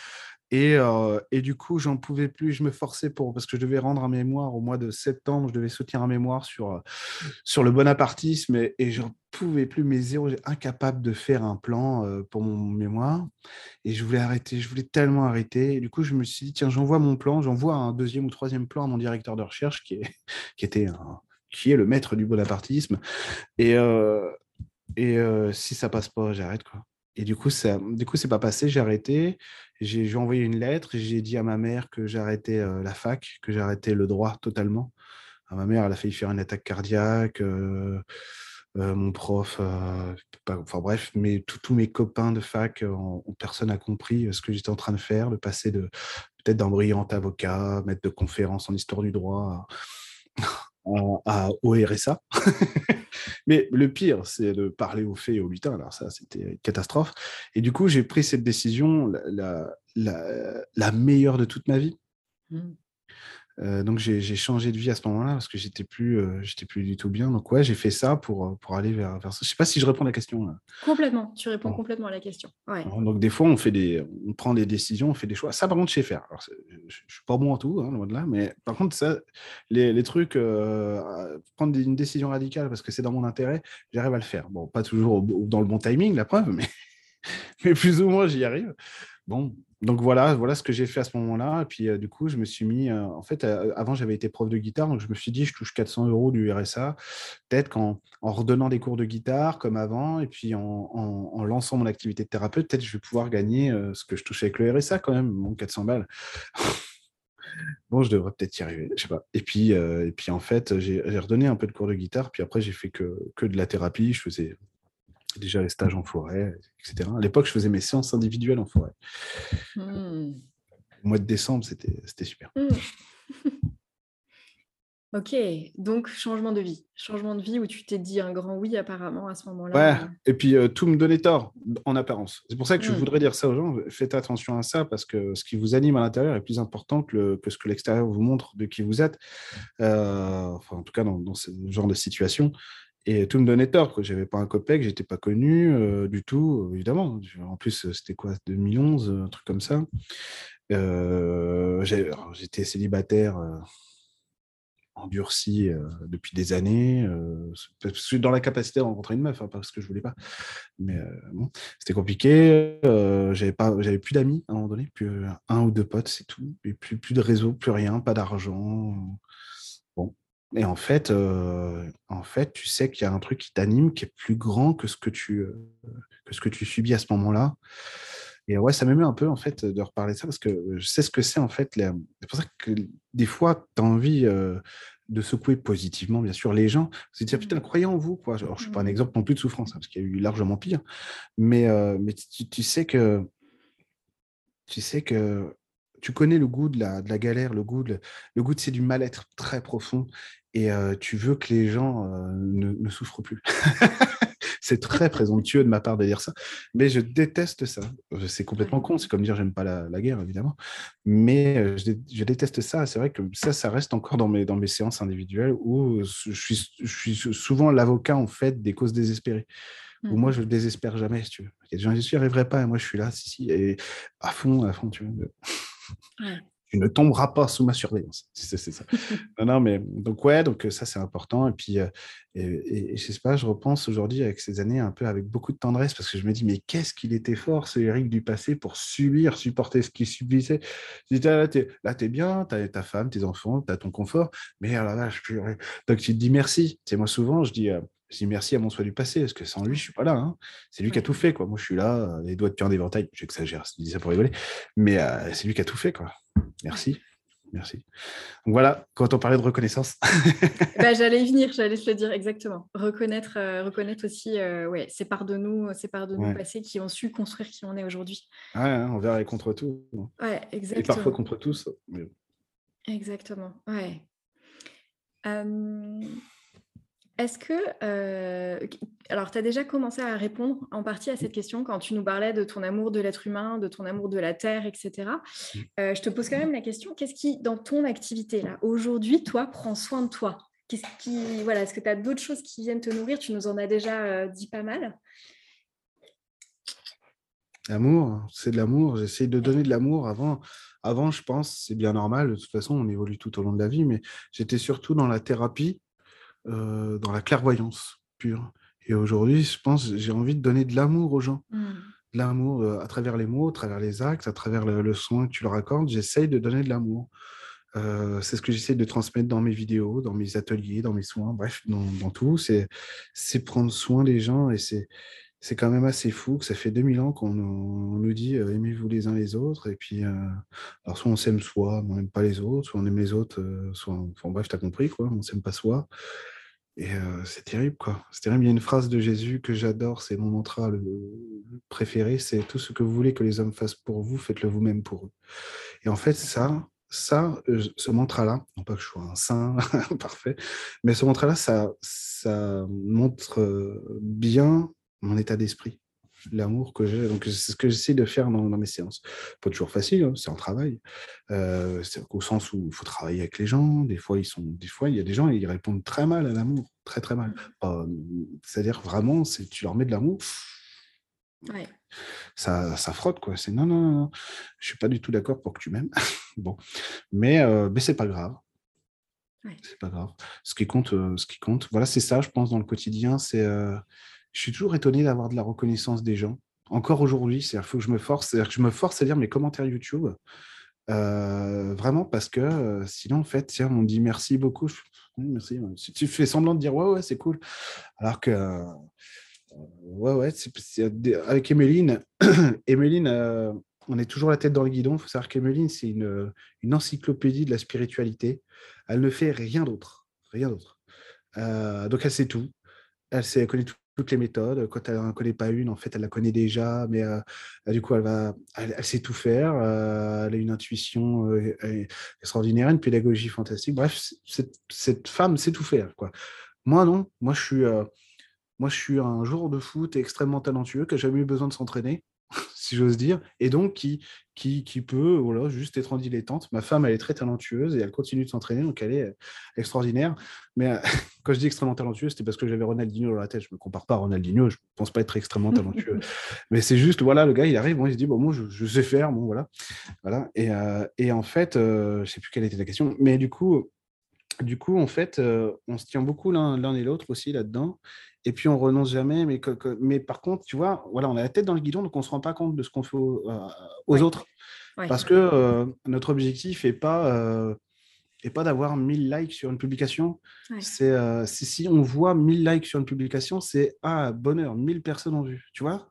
Et, euh, et, du coup, j'en pouvais plus. Je me forçais pour parce que je devais rendre un mémoire au mois de septembre. Je devais soutenir un mémoire sur euh, sur le bonapartisme et, et j'en pouvais plus. Zéros, j'étais incapable de faire un plan euh, pour mon mémoire. Et je voulais arrêter. Je voulais tellement arrêter. Du coup, je me suis dit tiens, j'envoie mon plan. J'envoie un deuxième ou troisième plan à mon directeur de recherche qui est [laughs] qui était qui est le maître du bonapartisme. Et et si ça passe pas, j'arrête quoi. Et du coup, ça, du coup, c'est pas passé. J'ai arrêté. J'ai envoyé une lettre. J'ai dit à ma mère que j'arrêtais euh, la fac, que j'arrêtais le droit totalement. À ma mère, elle a failli faire une attaque cardiaque. Euh, euh, mon prof, enfin bref, mais tous mes copains de fac, personne n'a compris ce que j'étais en train de faire, de passer de peut-être d'un brillant avocat, maître de conférence en histoire du droit, au RSA. [laughs] Mais le pire, c'est de parler aux fées et aux lutins. Alors ça, c'était une catastrophe. Et du coup, j'ai pris cette décision, la, meilleure de toute ma vie. Mmh. Euh, donc j'ai changé de vie à ce moment-là parce que j'étais plus, euh, j'étais plus du tout bien. Donc ouais, j'ai fait ça pour, euh, pour aller vers, vers ça. Je sais pas si je réponds à la question. Complètement, tu réponds complètement à la question. Donc des fois on fait des, on prend des décisions, on fait des choix. Ça par contre je sais faire. Alors, je, ne suis pas bon en tout, hein, loin de là, mais par contre ça, les, les trucs, prendre une décision radicale parce que c'est dans mon intérêt, j'arrive à le faire. Bon, pas toujours dans le bon timing, la preuve, mais [laughs] mais plus ou moins j'y arrive. Bon, donc voilà, voilà ce que j'ai fait à ce moment-là. Et puis euh, du coup, je me suis mis. Euh, en fait, euh, avant, j'avais été prof de guitare, donc je me suis dit, je touche 400 euros du RSA. Peut-être qu'en en redonnant des cours de guitare comme avant, et puis en, lançant mon activité de thérapeute, peut-être je vais pouvoir gagner ce que je touche avec le RSA quand même, mon 400 balles. [laughs] bon, je devrais peut-être y arriver, je sais pas. Et puis, et puis en fait, j'ai redonné un peu de cours de guitare. Puis après, j'ai fait que, de la thérapie. Je faisais déjà les stages en forêt, etc. À l'époque, je faisais mes séances individuelles en forêt. Hmm. Au mois de décembre, c'était super. Hmm. [laughs] ok, donc changement de vie. Changement de vie où tu t'es dit un grand oui apparemment à ce moment-là. Ouais, et puis euh, tout me donnait tort en apparence. C'est pour ça que je hmm. voudrais dire ça aux gens. Faites attention à ça parce que ce qui vous anime à l'intérieur est plus important que, ce que l'extérieur vous montre de qui vous êtes. Euh, enfin, en tout cas, dans, dans ce genre de situation. Et tout me donnait tort. Je n'avais pas un copec, j'étais pas connu euh, du tout, évidemment. En plus, c'était quoi 2011, un truc comme ça. Euh, j'étais célibataire euh, endurci depuis des années. dans la capacité de rencontrer une meuf, hein, parce que je voulais pas. Mais bon, c'était compliqué. j'avais j'avais plus d'amis à un moment donné, plus un ou deux potes, c'est tout. Et plus, plus de réseau, plus rien, pas d'argent. Et en fait, euh, en fait, tu sais qu'il y a un truc qui t'anime, qui est plus grand que ce que tu, euh, que ce que tu subis à ce moment-là. Et ouais, ça m'émeut un peu en fait de reparler de ça parce que je sais ce que c'est en fait. C'est pour ça que des fois, tu as envie euh, de secouer positivement, bien sûr, les gens. Se dire, putain, croyez en vous. Quoi. Alors, je ne suis pas un mmh. exemple non plus de souffrance, hein, parce qu'il y a eu largement pire. Mais, mais tu, sais que tu sais que tu connais le goût de la, de la galère, le goût de, le goût de c'est du mal-être très profond et tu veux que les gens ne, souffrent plus. [laughs] c'est très [laughs] présomptueux de ma part de dire ça, mais je déteste ça. C'est complètement con, c'est comme dire j'aime pas la, guerre, évidemment, mais je, déteste ça. C'est vrai que ça, ça reste encore dans mes, dans mes séances individuelles où je suis, je suis souvent l'avocat en fait des causes désespérées. Où moi, mmh. je ne désespère jamais, si tu veux. Il y a des gens qui disent, je pas, et moi, je suis là, si, si, et à fond, à fond, tu vois tu ne tomberas pas sous ma surveillance. [laughs] C'est ça. non, mais donc, ouais, donc ça, c'est important. Et puis, euh, et, je sais pas, je repense aujourd'hui avec ces années un peu avec beaucoup de tendresse parce que je me dis, mais qu'est-ce qu'il était fort, ce Eric du passé, pour subir, supporter ce qu'il subissait. Je là, tu es, bien, tu as ta femme, tes enfants, tu as ton confort, mais alors là, je peux... Donc, tu te dis merci. C'est moi, souvent, je dis, euh, je dis merci à mon soi du passé, parce que sans lui, je suis pas là. Hein. C'est lui qui a tout fait. Quoi. Moi, je suis là, euh, les doigts de pied en éventail. J'exagère, je dis ça pour rigoler. Mais c'est lui qui a tout fait. Quoi. Merci. Merci. Donc voilà, quand on parlait de reconnaissance. bah, [laughs] j'allais y venir, j'allais te le dire exactement. Reconnaître, euh, reconnaître aussi euh, ouais, ces parts de nous, ces parts de nous passés qui ont su construire qui on est aujourd'hui. Ouais, hein, envers et contre tout. Ouais, exactement. Et parfois contre tous. Exactement, ouais. Est-ce que, euh, alors tu as déjà commencé à répondre en partie à cette question quand tu nous parlais de ton amour de l'être humain, de ton amour de la terre, etc. Euh, je te pose quand même la question, qu'est-ce qui, dans ton activité là, aujourd'hui, toi, prend soin de toi? Qu'est-ce qui, voilà, est-ce que tu as d'autres choses qui viennent te nourrir? Tu nous en as déjà euh, dit pas mal. L'amour, c'est de l'amour. J'essaie de donner de l'amour avant. Avant, je pense, c'est bien normal. De toute façon, on évolue tout au long de la vie, mais j'étais surtout dans la thérapie euh, dans la clairvoyance pure. Et aujourd'hui, je pense, j'ai envie de donner de l'amour aux gens. Mmh. De l'amour euh, à travers les mots, à travers les actes, à travers le, soin que tu leur accordes. J'essaye de donner de l'amour. Euh, c'est ce que j'essaie de transmettre dans mes vidéos, dans mes ateliers, dans mes soins, bref, dans, dans tout. C'est prendre soin des gens et c'est c'est quand même assez fou que ça fait 2000 ans qu'on nous dit aimez-vous les uns les autres et puis alors soit on s'aime soi mais on n'aime pas les autres soit on aime les autres soit enfin bref t'as compris quoi on s'aime pas soi et c'est terrible, quoi. C'est terrible. Il y a une phrase de Jésus que j'adore, c'est mon mantra le préféré, c'est tout ce que vous voulez que les hommes fassent pour vous, faites-le vous-même pour eux. Et en fait, ça, ça, ce mantra-là, non pas que je sois un saint [laughs] parfait, mais ce mantra-là, ça, ça montre bien mon état d'esprit l'amour que j'ai. Donc, c'est ce que j'essaie de faire dans, mes séances. Pas toujours facile, hein, c'est un travail. Euh, au sens où il faut travailler avec les gens. Des fois, ils sont, des fois, il y a des gens, ils répondent très mal à l'amour, très très mal. C'est-à-dire vraiment, c'est tu leur mets de l'amour. Ça, ça frotte quoi. C'est non, non, non, je suis pas du tout d'accord pour que tu m'aimes. [laughs] bon, mais, euh, mais c'est pas grave. C'est pas grave. Ce qui compte, euh, ce qui compte. Voilà, c'est ça, je pense, dans le quotidien. C'est euh, je suis toujours étonné d'avoir de la reconnaissance des gens. Encore aujourd'hui, c'est-à-dire faut que je me force, c'est-à-dire que je me force à lire mes commentaires YouTube. Euh, vraiment parce que euh, sinon en fait tiens on dit merci beaucoup merci tu fais semblant de dire ouais ouais c'est cool. Alors que euh, ouais ouais avec Emeline [coughs] Emeline on est toujours la tête dans le guidon. Il faut savoir qu'Emeline c'est une, une encyclopédie de la spiritualité. Elle ne fait rien d'autre rien d'autre. Donc elle sait tout. Elle, sait, elle connaît tout toutes les méthodes. Quand elle n'en connaît pas une, en fait, elle la connaît déjà, mais euh, du coup, elle, va, elle, sait tout faire. Euh, elle a une intuition euh, extraordinaire, une pédagogie fantastique. Bref, cette, femme sait tout faire. Moi, non. Moi, je suis, moi, je suis un joueur de foot extrêmement talentueux qui n'a jamais eu besoin de s'entraîner si j'ose dire, et donc qui, qui, qui, peut voilà, juste être en dilettante. Ma femme, elle est très talentueuse et elle continue de s'entraîner, donc elle est euh, extraordinaire. Mais euh, [laughs] quand je dis extrêmement talentueuse, c'était parce que j'avais Ronaldinho dans la tête. Je ne me compare pas à Ronaldinho, je ne pense pas être extrêmement talentueux. [laughs] Mais c'est juste, voilà, le gars, il arrive, bon, il se dit, bon, moi, je, sais faire, bon, voilà. voilà. Et, euh, et en fait, je ne sais plus quelle était la question, mais du coup, du coup, en fait, on se tient beaucoup l'un et l'autre aussi là-dedans et puis on renonce jamais. Mais, mais par contre, tu vois, voilà, on a la tête dans le guidon, donc on ne se rend pas compte de ce qu'on fait aux, euh, autres. Parce que euh, notre objectif n'est pas, euh, pas d'avoir 1000 likes sur une publication. C'est si on voit 1000 likes sur une publication, c'est ah, bonheur, 1000 personnes ont vu, tu vois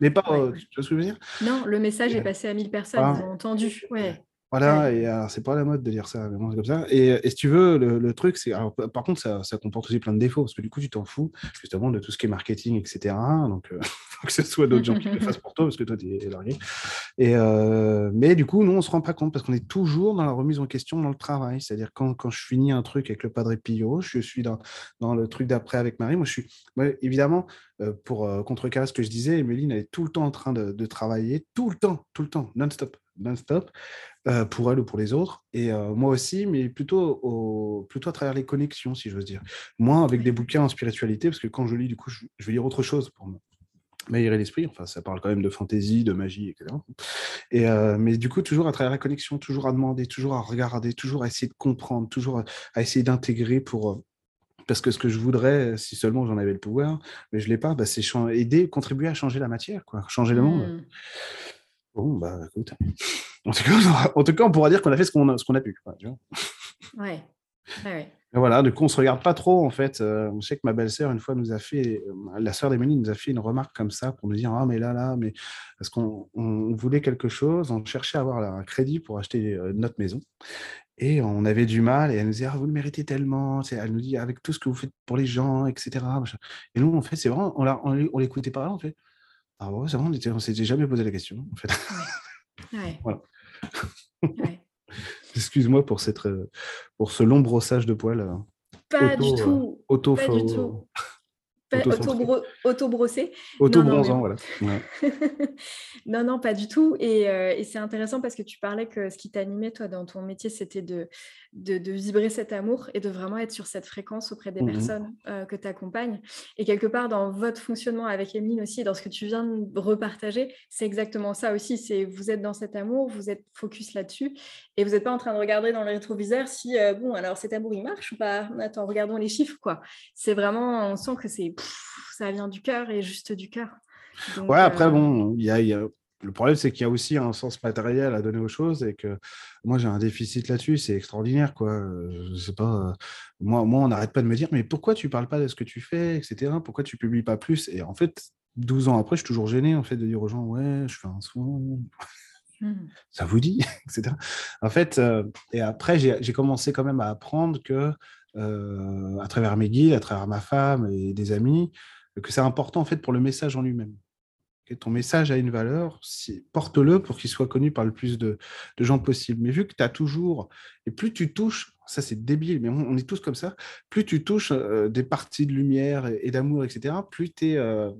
Mais pas, tu vois ce que je veux dire? Non, le message est passé à 1000 personnes, ils ont entendu. Ouais. Voilà, et alors c'est pas la mode de dire ça, mais c'est comme ça. Et, si tu veux, le, truc, c'est. Par contre, ça, ça, comporte aussi plein de défauts, parce que du coup, tu t'en fous justement de tout ce qui est marketing, etc. Donc, il euh, [laughs] faut que ce soit d'autres gens qui le fassent pour toi, parce que toi, tu es largué. Et, euh, mais du coup, nous, on se rend pas compte, parce qu'on est toujours dans la remise en question dans le travail. C'est-à-dire, quand, quand je finis un truc avec le Padre Pio, je suis dans, dans le truc d'après avec Marie. Moi, je suis. évidemment, euh, pour contrecarrer ce que je disais, Emeline, elle est tout le temps en train de, de travailler, tout le temps, tout le temps, non-stop non-stop euh, pour elle ou pour les autres. Et euh, moi aussi, mais plutôt, au, plutôt à travers les connexions, si j'ose dire. Moi, avec des bouquins en spiritualité, parce que quand je lis, du coup, je, vais lire autre chose pour m'aérer l'esprit. Enfin, ça parle quand même de fantaisie, de magie, etc. Et, euh, mais du coup, toujours à travers la connexion, toujours à demander, toujours à regarder, toujours à essayer de comprendre, toujours à, essayer d'intégrer pour parce que ce que je voudrais, si seulement j'en avais le pouvoir, mais je ne l'ai pas, bah, c'est aider, contribuer à changer la matière, quoi, changer le monde. Mmh. Bon, bah écoute. En tout, cas, en tout cas, on pourra dire qu'on a fait ce qu'on a, ce qu'on a pu. tu vois ouais. ouais. voilà, du coup, on se regarde pas trop, en fait. Euh, on sait que ma belle-sœur, une fois, nous a fait, euh, la sœur d'Emilie nous a fait une remarque comme ça pour nous dire Ah, mais là, là, mais. Parce qu'on voulait quelque chose, on cherchait à avoir un crédit pour acheter euh, notre maison. Et on avait du mal, et elle nous disait ah, Vous le méritez tellement. Elle nous dit Avec tout ce que vous faites pour les gens, etc. Et nous, en fait, c'est vraiment, on l'écoutait pas là, en fait. Ah ouais, c'est vrai, on ne s'était jamais posé la question, en fait. [laughs] Ouais. [laughs] voilà. Ouais. [laughs] Excuse-moi pour, cette, euh, pour ce long brossage de poils. Euh, pas du tout. auto, pas du tout. Auto-brossé. Auto-bronzant, voilà. [laughs] non, non, pas du tout. Et, euh, et c'est intéressant parce que tu parlais que ce qui t'animait, toi, dans ton métier, c'était de, de, vibrer cet amour et de vraiment être sur cette fréquence auprès des mmh personnes euh, que tu accompagnes. Et quelque part, dans votre fonctionnement avec Emeline aussi, dans ce que tu viens de repartager, c'est exactement ça aussi. C'est vous êtes dans cet amour, vous êtes focus là-dessus et vous n'êtes pas en train de regarder dans le rétroviseur si, euh, bon, alors cet amour, il marche ou pas? Attends, regardons les chiffres, quoi. C'est vraiment, on sent que c'est ça vient du cœur et juste du cœur. ouais, après, euh, bon, il y a, le problème, c'est qu'il y a aussi un sens matériel à donner aux choses et que moi, j'ai un déficit là-dessus. C'est extraordinaire, quoi. Euh, je sais pas. Euh, moi, moi on n'arrête pas de me dire, mais pourquoi tu parles pas de ce que tu fais, etc. Pourquoi tu publies pas plus? Et en fait, 12 ans après, je suis toujours gêné, en fait, de dire aux gens, ouais, je fais un son. Mmh. Ça vous dit, [laughs] etc. En fait, et après, j'ai commencé quand même à apprendre que, à travers mes guides, à travers ma femme et des amis, que c'est important en fait pour le message en lui-même. ton message a une valeur, porte-le pour qu'il soit connu par le plus de, de gens possible. Mais vu que tu as toujours, et plus tu touches ça c'est débile, mais on, est tous comme ça. Plus tu touches euh, des parties de lumière et, d'amour, etc., plus tu es, euh,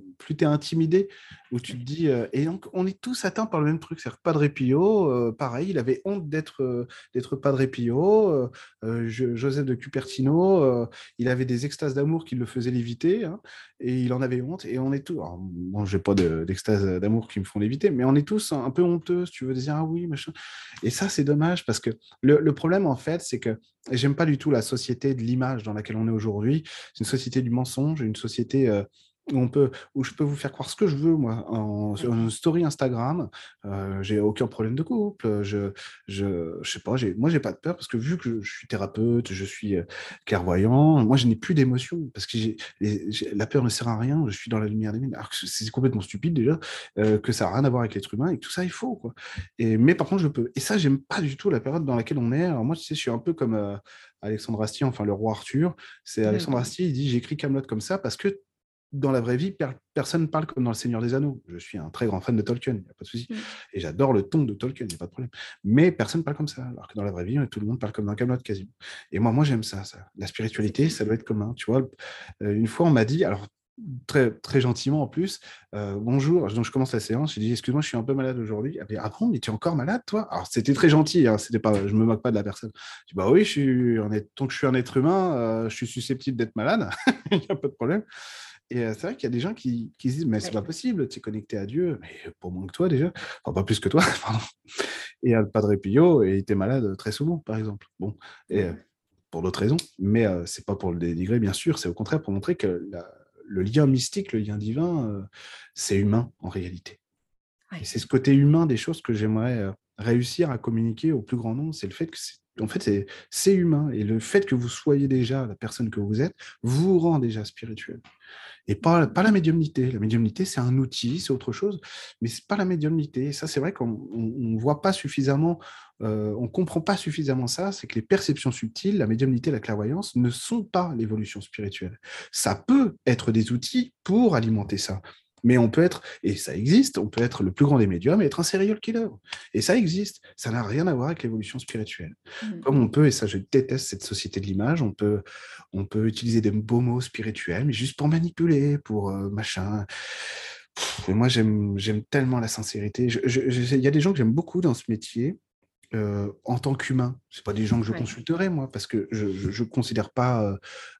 intimidé, où tu te dis. Euh, et donc, on est tous atteints par le même truc. C'est-à-dire, Padre Pio, pareil, il avait honte d'être d'être Padre Pio. Joseph de Cupertino, il avait des extases d'amour qui le faisaient léviter, hein, et il en avait honte. Et on est tous. Alors, bon, j'ai pas d'extase d'amour qui me font léviter, mais on est tous un, peu honteux, si tu veux dire, ah oui, machin. Et ça, c'est dommage, parce que le problème, en fait, c'est que j'aime pas du tout la société de l'image dans laquelle on est aujourd'hui. C'est une société du mensonge, une société euh, où, on peut, où je peux vous faire croire ce que je veux, moi, en, story Instagram. Euh, j'ai aucun problème de couple. Je, je, je sais pas, moi, j'ai pas de peur parce que vu que je suis thérapeute, je suis clairvoyant, moi, je n'ai plus d'émotion parce que la peur ne sert à rien. Je suis dans la lumière des mines. Alors que c'est complètement stupide déjà, euh, que ça n'a rien à voir avec l'être humain et que tout ça, il faut. Quoi. Et, mais par contre, je peux. Et ça, j'aime pas du tout la période dans laquelle on est. Alors, moi, tu sais, je suis un peu comme. Alexandre Astier, enfin le roi Arthur, c'est Alexandre Astier, il dit j'écris Camelot comme ça parce que dans la vraie vie, personne ne parle comme dans Le Seigneur des Anneaux. Je suis un très grand fan de Tolkien, il n'y a pas de souci. Mm. Et j'adore le ton de Tolkien, il n'y a pas de problème. Mais personne ne parle comme ça. Alors que dans la vraie vie, tout le monde parle comme dans Camelot quasiment. Et moi, moi j'aime ça, ça. La spiritualité, ça doit être commun. Tu vois, euh, une fois, on m'a dit, alors très, très gentiment en plus, euh, bonjour, donc je commence la séance, j'ai dit, excuse-moi, je suis un peu malade aujourd'hui. Elle dit, ah bon, mais tu es encore malade, toi? Alors, c'était très gentil, hein, c'était pas, je me moque pas de la personne. Je dis, bah oui, je suis, tant que je suis un être humain, euh, je suis susceptible d'être malade, [laughs] il n'y a pas de problème. Et c'est vrai qu'il y a des gens qui, qui se disent, mais c'est pas possible, tu es connecté à Dieu, mais pour moins que toi déjà, enfin pas plus que toi, [laughs] pardon. Et le Padre Pio, et il était malade très souvent, par exemple. Bon, et pour d'autres raisons, mais c'est pas pour le dénigrer, bien sûr, c'est au contraire pour montrer que le lien mystique, le lien divin, c'est humain en réalité. Et c'est ce côté humain des choses que j'aimerais réussir à communiquer au plus grand nombre, c'est le fait que en fait, c'est humain. Et le fait que vous soyez déjà la personne que vous êtes vous rend déjà spirituel et pas, pas la médiumnité. La médiumnité, c'est un outil, c'est autre chose, mais c'est pas la médiumnité. ça, c'est vrai qu'on ne voit pas suffisamment, euh, on comprend pas suffisamment ça, c'est que les perceptions subtiles, la médiumnité, la clairvoyance, ne sont pas l'évolution spirituelle. Ça peut être des outils pour alimenter ça. Mais on peut être, et ça existe, on peut être le plus grand des médiums et être un serial killer. Et ça existe. Ça n'a rien à voir avec l'évolution spirituelle. Mmh. Comme on peut, et ça je déteste cette société de l'image, on peut, on peut utiliser des beaux mots spirituels, mais juste pour manipuler, pour euh, machin. Et moi, j'aime tellement la sincérité. Il y a des gens que j'aime beaucoup dans ce métier. Euh, en tant qu'humain, c'est pas des gens que je consulterai moi parce que je, je, considère pas,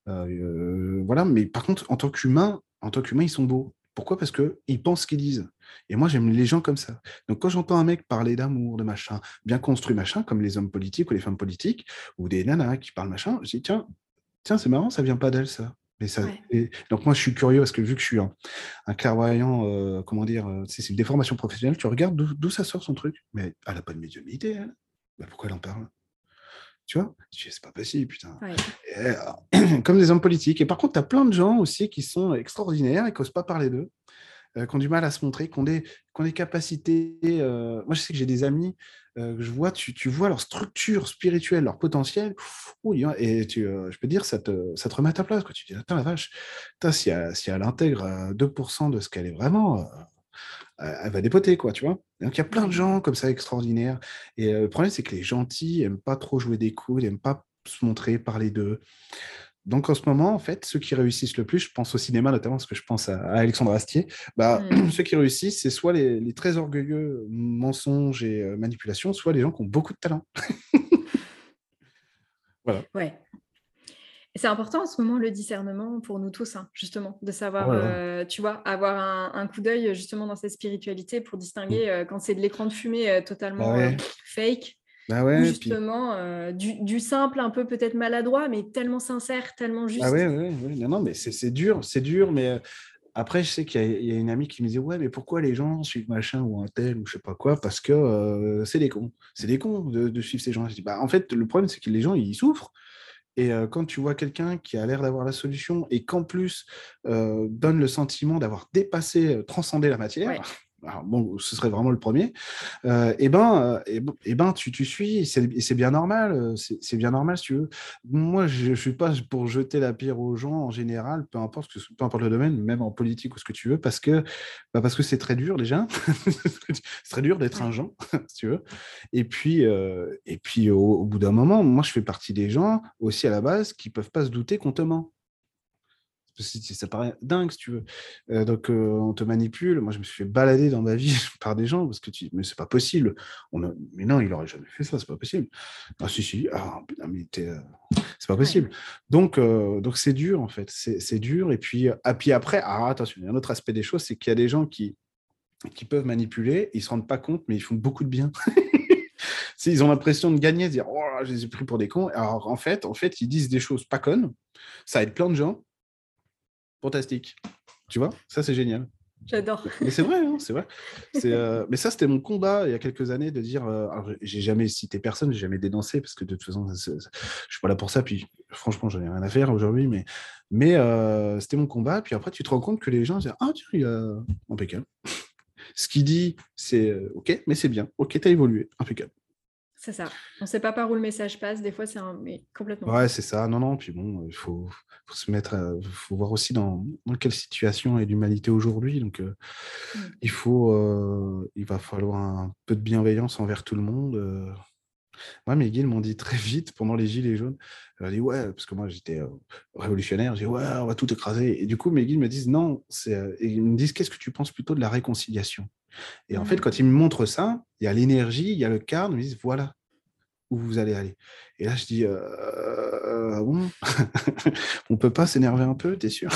euh, voilà. Mais par contre, en tant qu'humain, en tant qu'humain, ils sont beaux. Pourquoi? Parce qu'ils pensent ce qu'ils disent. Et moi, j'aime les gens comme ça. Donc, quand j'entends un mec parler d'amour, de machin, bien construit, machin, comme les hommes politiques ou les femmes politiques, ou des nanas qui parlent machin, je dis, tiens, tiens c'est marrant, ça vient pas d'elle, ça. Mais ça donc, moi, je suis curieux parce que vu que je suis un, clairvoyant, euh, comment dire, euh, c'est une déformation professionnelle, tu regardes d'où ça sort son truc? Mais elle n'a pas de médiumnité, elle. Bah, pourquoi elle en parle? Tu vois? C'est pas possible, putain. Euh, [clears throat] comme des hommes politiques. Et par contre, tu as plein de gens aussi qui sont extraordinaires et qui n'osent pas parler d'eux, euh, qui ont du mal à se montrer, qui ont des, des capacités. Euh, moi, je sais que j'ai des amis que je vois, tu, tu, vois leur structure spirituelle, leur potentiel. et tu, je peux dire, ça te, ça te remet à ta place. Quoi. Tu dis, attends, la vache, si elle, si elle intègre 2% de ce qu'elle est vraiment elle va dépoter, quoi, tu vois? Donc il y a plein de gens comme ça extraordinaires. Et le problème, c'est que les gentils n'aiment pas trop jouer des coups, ils n'aiment pas se montrer, parler d'eux. Donc en ce moment, en fait, ceux qui réussissent le plus, je pense au cinéma notamment, parce que je pense à, Alexandre Astier, bah, mmh. [clears throat] ceux qui réussissent, c'est soit les, très orgueilleux mensonges et manipulations, soit les gens qui ont beaucoup de talent. [laughs] voilà. Ouais c'est important en ce moment le discernement pour nous tous, hein, justement, de savoir, euh, tu vois, avoir un, coup d'œil justement dans cette spiritualité pour distinguer mm. euh, quand c'est de l'écran de fumée euh, totalement bah fake. Bah ou justement du, simple, un peu peut-être maladroit, mais tellement sincère, tellement ah juste. Ah ouais, ouais, Non, non, mais c'est dur, c'est dur, mais après, je sais qu'il y, a une amie qui me disait Ouais, mais pourquoi les gens suivent machin ou un tel ou je sais pas quoi? Parce que c'est des cons. C'est des cons de, de, suivre ces gens. Je dis bah, En fait, le problème, c'est que les gens, ils souffrent. Et quand tu vois quelqu'un qui a l'air d'avoir la solution et qu'en plus donne le sentiment d'avoir dépassé, transcendé la matière, bon, ce serait vraiment le premier, euh, et eh ben, et, euh, eh ben, tu, tu suis, et c'est bien normal, euh, c'est bien normal si tu veux. Moi, je ne suis pas pour jeter la pierre aux gens en général, peu importe, peu importe le domaine, même en politique ou ce que tu veux, parce que bah parce que c'est très dur déjà. [laughs] c'est très dur d'être un gens, [laughs] si tu veux. Et puis, et puis au, au bout d'un moment, moi, je fais partie des gens aussi à la base qui peuvent pas se douter qu'on te ment ça paraît dingue, si tu veux. Euh, donc, euh, on te manipule. Moi, je me suis fait balader dans ma vie [laughs] par des gens parce que tu mais c'est pas possible. On Mais non, il aurait jamais fait ça, c'est pas possible. Ah, si, si. Ah, mais euh, c'est pas possible. Donc, donc c'est dur, en fait. C'est dur. Et puis, ah, puis après, ah, attention, il y a un autre aspect des choses, c'est qu'il y a des gens qui, qui peuvent manipuler, ils se rendent pas compte, mais ils font beaucoup de bien. [laughs] ils ont l'impression de gagner, de dire oh, je les ai pris pour des cons. Alors en fait, en fait, ils disent des choses pas connes. Ça aide plein de gens fantastique. Tu vois, ça c'est génial. J'adore. Mais c'est vrai, hein, c'est vrai. [laughs] Euh, mais ça, c'était mon combat il y a quelques années de dire. Euh, j'ai jamais cité personne, j'ai jamais dénoncé parce que de toute façon, je suis pas là pour ça. Puis franchement, j'en ai rien à faire aujourd'hui. Mais, mais euh, c'était mon combat. Puis après, tu te rends compte que les gens disent Ah, tiens, il a impeccable. Ce qu'il dit, c'est OK, mais c'est bien. OK, tu as évolué. Impeccable. C'est ça. On ne sait pas par où le message passe. Des fois, c'est un... mais complètement. Ouais, c'est ça. Non, non. Puis bon, il faut, se mettre. Il faut voir aussi dans, quelle situation est l'humanité aujourd'hui. Donc, euh, mmh. il faut. Euh, il va falloir un peu de bienveillance envers tout le monde. Euh. Moi, mes guides m'ont dit très vite pendant les Gilets jaunes. Ils dit ouais, parce que moi j'étais révolutionnaire. J'ai dit ouais, on va tout écraser. Et du coup, mes guides me disent non. ils me disent qu'est-ce que tu penses plutôt de la réconciliation? Et en fait, mmh. quand ils me montrent ça, il y a l'énergie, il y a le cadre, ils me disent voilà où vous allez aller. Et là, je dis euh, euh bon, [laughs] on peut pas s'énerver un peu, t'es sûr?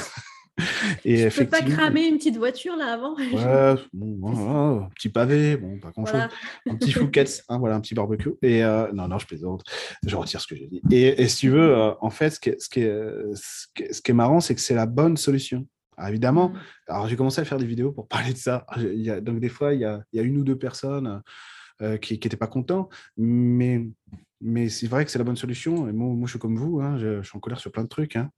[laughs] Et tu peux pas cramer une petite voiture là avant? Ouais, [laughs] bon, un petit pavé, bon, pas grand chose. Un petit fouquet, hein, voilà, un petit barbecue. Et euh, non, non, je plaisante. Je retire ce que j'ai dit. Et, si tu veux, euh, en fait, ce qui est, ce qui est, ce qui est marrant, c'est que c'est la bonne solution. Alors évidemment, mmh. alors j'ai commencé à faire des vidéos pour parler de ça. Il y a, donc des fois, il y a, il y a une ou deux personnes euh, qui n'étaient pas contents, mais, mais c'est vrai que c'est la bonne solution. Et moi, je suis comme vous, hein, je, je, suis en colère sur plein de trucs, hein.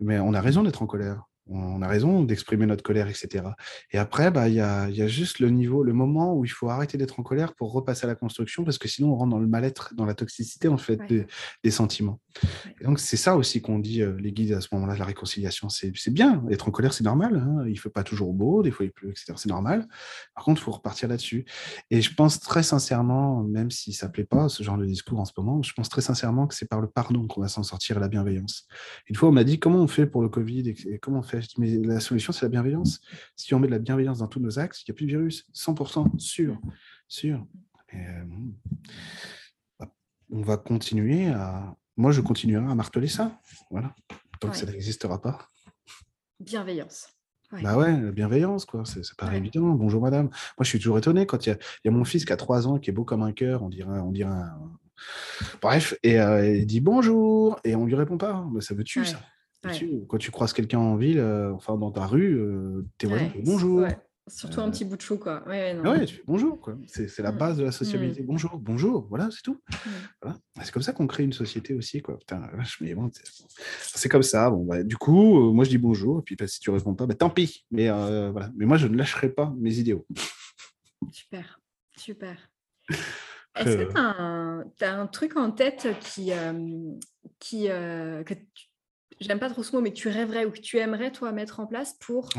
mais on a raison d'être en colère on a raison d'exprimer notre colère, etc. Et après, bah, il y, a, y, a, juste le niveau, le moment où il faut arrêter d'être en colère pour repasser à la construction, parce que sinon on rentre dans le mal-être, dans la toxicité en fait des sentiments. Et donc c'est ça aussi qu'on dit euh, les guides à ce moment-là, la réconciliation, c'est bien, être en colère c'est normal, hein. il ne fait pas toujours beau, des fois il pleut, etc. C'est normal. Par contre, il faut repartir là-dessus. Et je pense très sincèrement, même si ça ne plaît pas ce genre de discours en ce moment, je pense très sincèrement que c'est par le pardon qu'on va s'en sortir et la bienveillance. Une fois on m'a dit comment on fait pour le Covid et comment on fait mais la solution, c'est la bienveillance. Si on met de la bienveillance dans tous nos axes, il n'y a plus de virus. 100% sûr. sûr. Euh, on va continuer à. Moi, je continuerai à marteler ça. Voilà. Tant que ça n'existera pas. Bienveillance. Bah ouais, la bienveillance, quoi. C'est pas évident. Bonjour, madame. Moi, je suis toujours étonné quand il y, a mon fils qui a 3 ans, qui est beau comme un cœur, on dirait, on dirait Bref, et euh, il dit bonjour, et on lui répond pas. Mais ça veut tuer, ça? Quand tu croises quelqu'un en ville, euh, enfin dans ta rue, euh, t'es ouais, bonjour. Surtout un euh, petit bout de chou, quoi. Ouais, non. tu fais bonjour, quoi. C'est la mmh. base de la sociabilité. Mmh. Bonjour, bonjour, voilà, c'est tout. Mmh. C'est comme ça qu'on crée une société aussi, quoi. Putain, bon, c'est comme ça. Bon, bah, du coup, moi je dis bonjour, et puis bah, si tu réponds pas, bah, tant pis. Mais voilà. Mais moi, je ne lâcherai pas mes idéaux. Super, super. [laughs] Est-ce que tu as, un truc en tête qui, qui que tu j'aime pas trop ce mot, mais que tu rêverais ou que tu aimerais, toi, mettre en place pour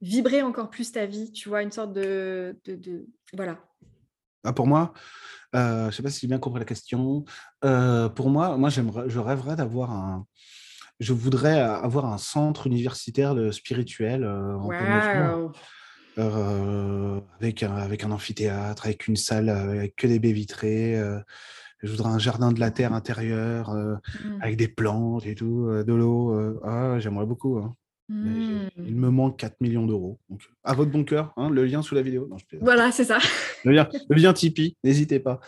vibrer encore plus ta vie, tu vois, une sorte de... de, Voilà. Ah, pour moi, euh, je ne sais pas si j'ai bien compris la question. Euh, pour moi, moi je rêverais d'avoir un... Je voudrais avoir un centre universitaire spirituel euh, en avec, un, avec un amphithéâtre, avec une salle avec que des baies vitrées, je voudrais un jardin de la terre intérieur euh, mmh. avec des plantes et tout, euh, de l'eau. Euh, ah, j'aimerais beaucoup. Hein. Mmh. Il me manque 4 millions d'euros. Donc, à votre bon cœur, hein, le lien sous la vidéo. voilà, c'est ça. [laughs] Le lien, le lien Tipeee, n'hésitez pas.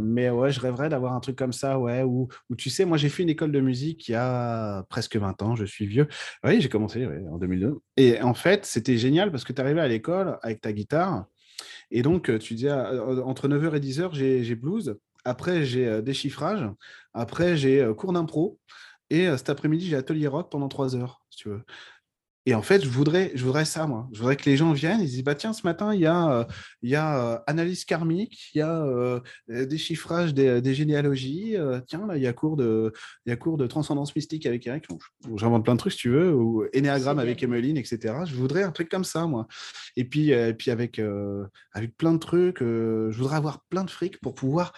mais ouais, je rêverais d'avoir un truc comme ça, ouais, où, où tu sais, moi j'ai fait une école de musique il y a presque 20 ans, je suis vieux. Oui, j'ai commencé en 2002. Et en fait, c'était génial parce que tu arrivais à l'école avec ta guitare. Et donc, tu disais, entre 9h et 10h, j'ai blues. Après, j'ai euh, déchiffrage. Après, j'ai euh, cours d'impro. Et euh, cet après-midi, j'ai atelier rock pendant trois heures, si tu veux. Et en fait, je voudrais, je voudrais ça, moi. Je voudrais que les gens viennent et disent bah, tiens, ce matin, il y a, euh, il y a euh, analyse karmique, il y a euh, déchiffrage des, des généalogies. tiens, là, il y, a cours de, il y a cours de transcendance mystique avec Eric. J'invente plein de trucs, si tu veux, ou énéagramme avec Emeline, etc. Je voudrais un truc comme ça, moi. Et puis, et puis avec, avec plein de trucs, je voudrais avoir plein de fric pour pouvoir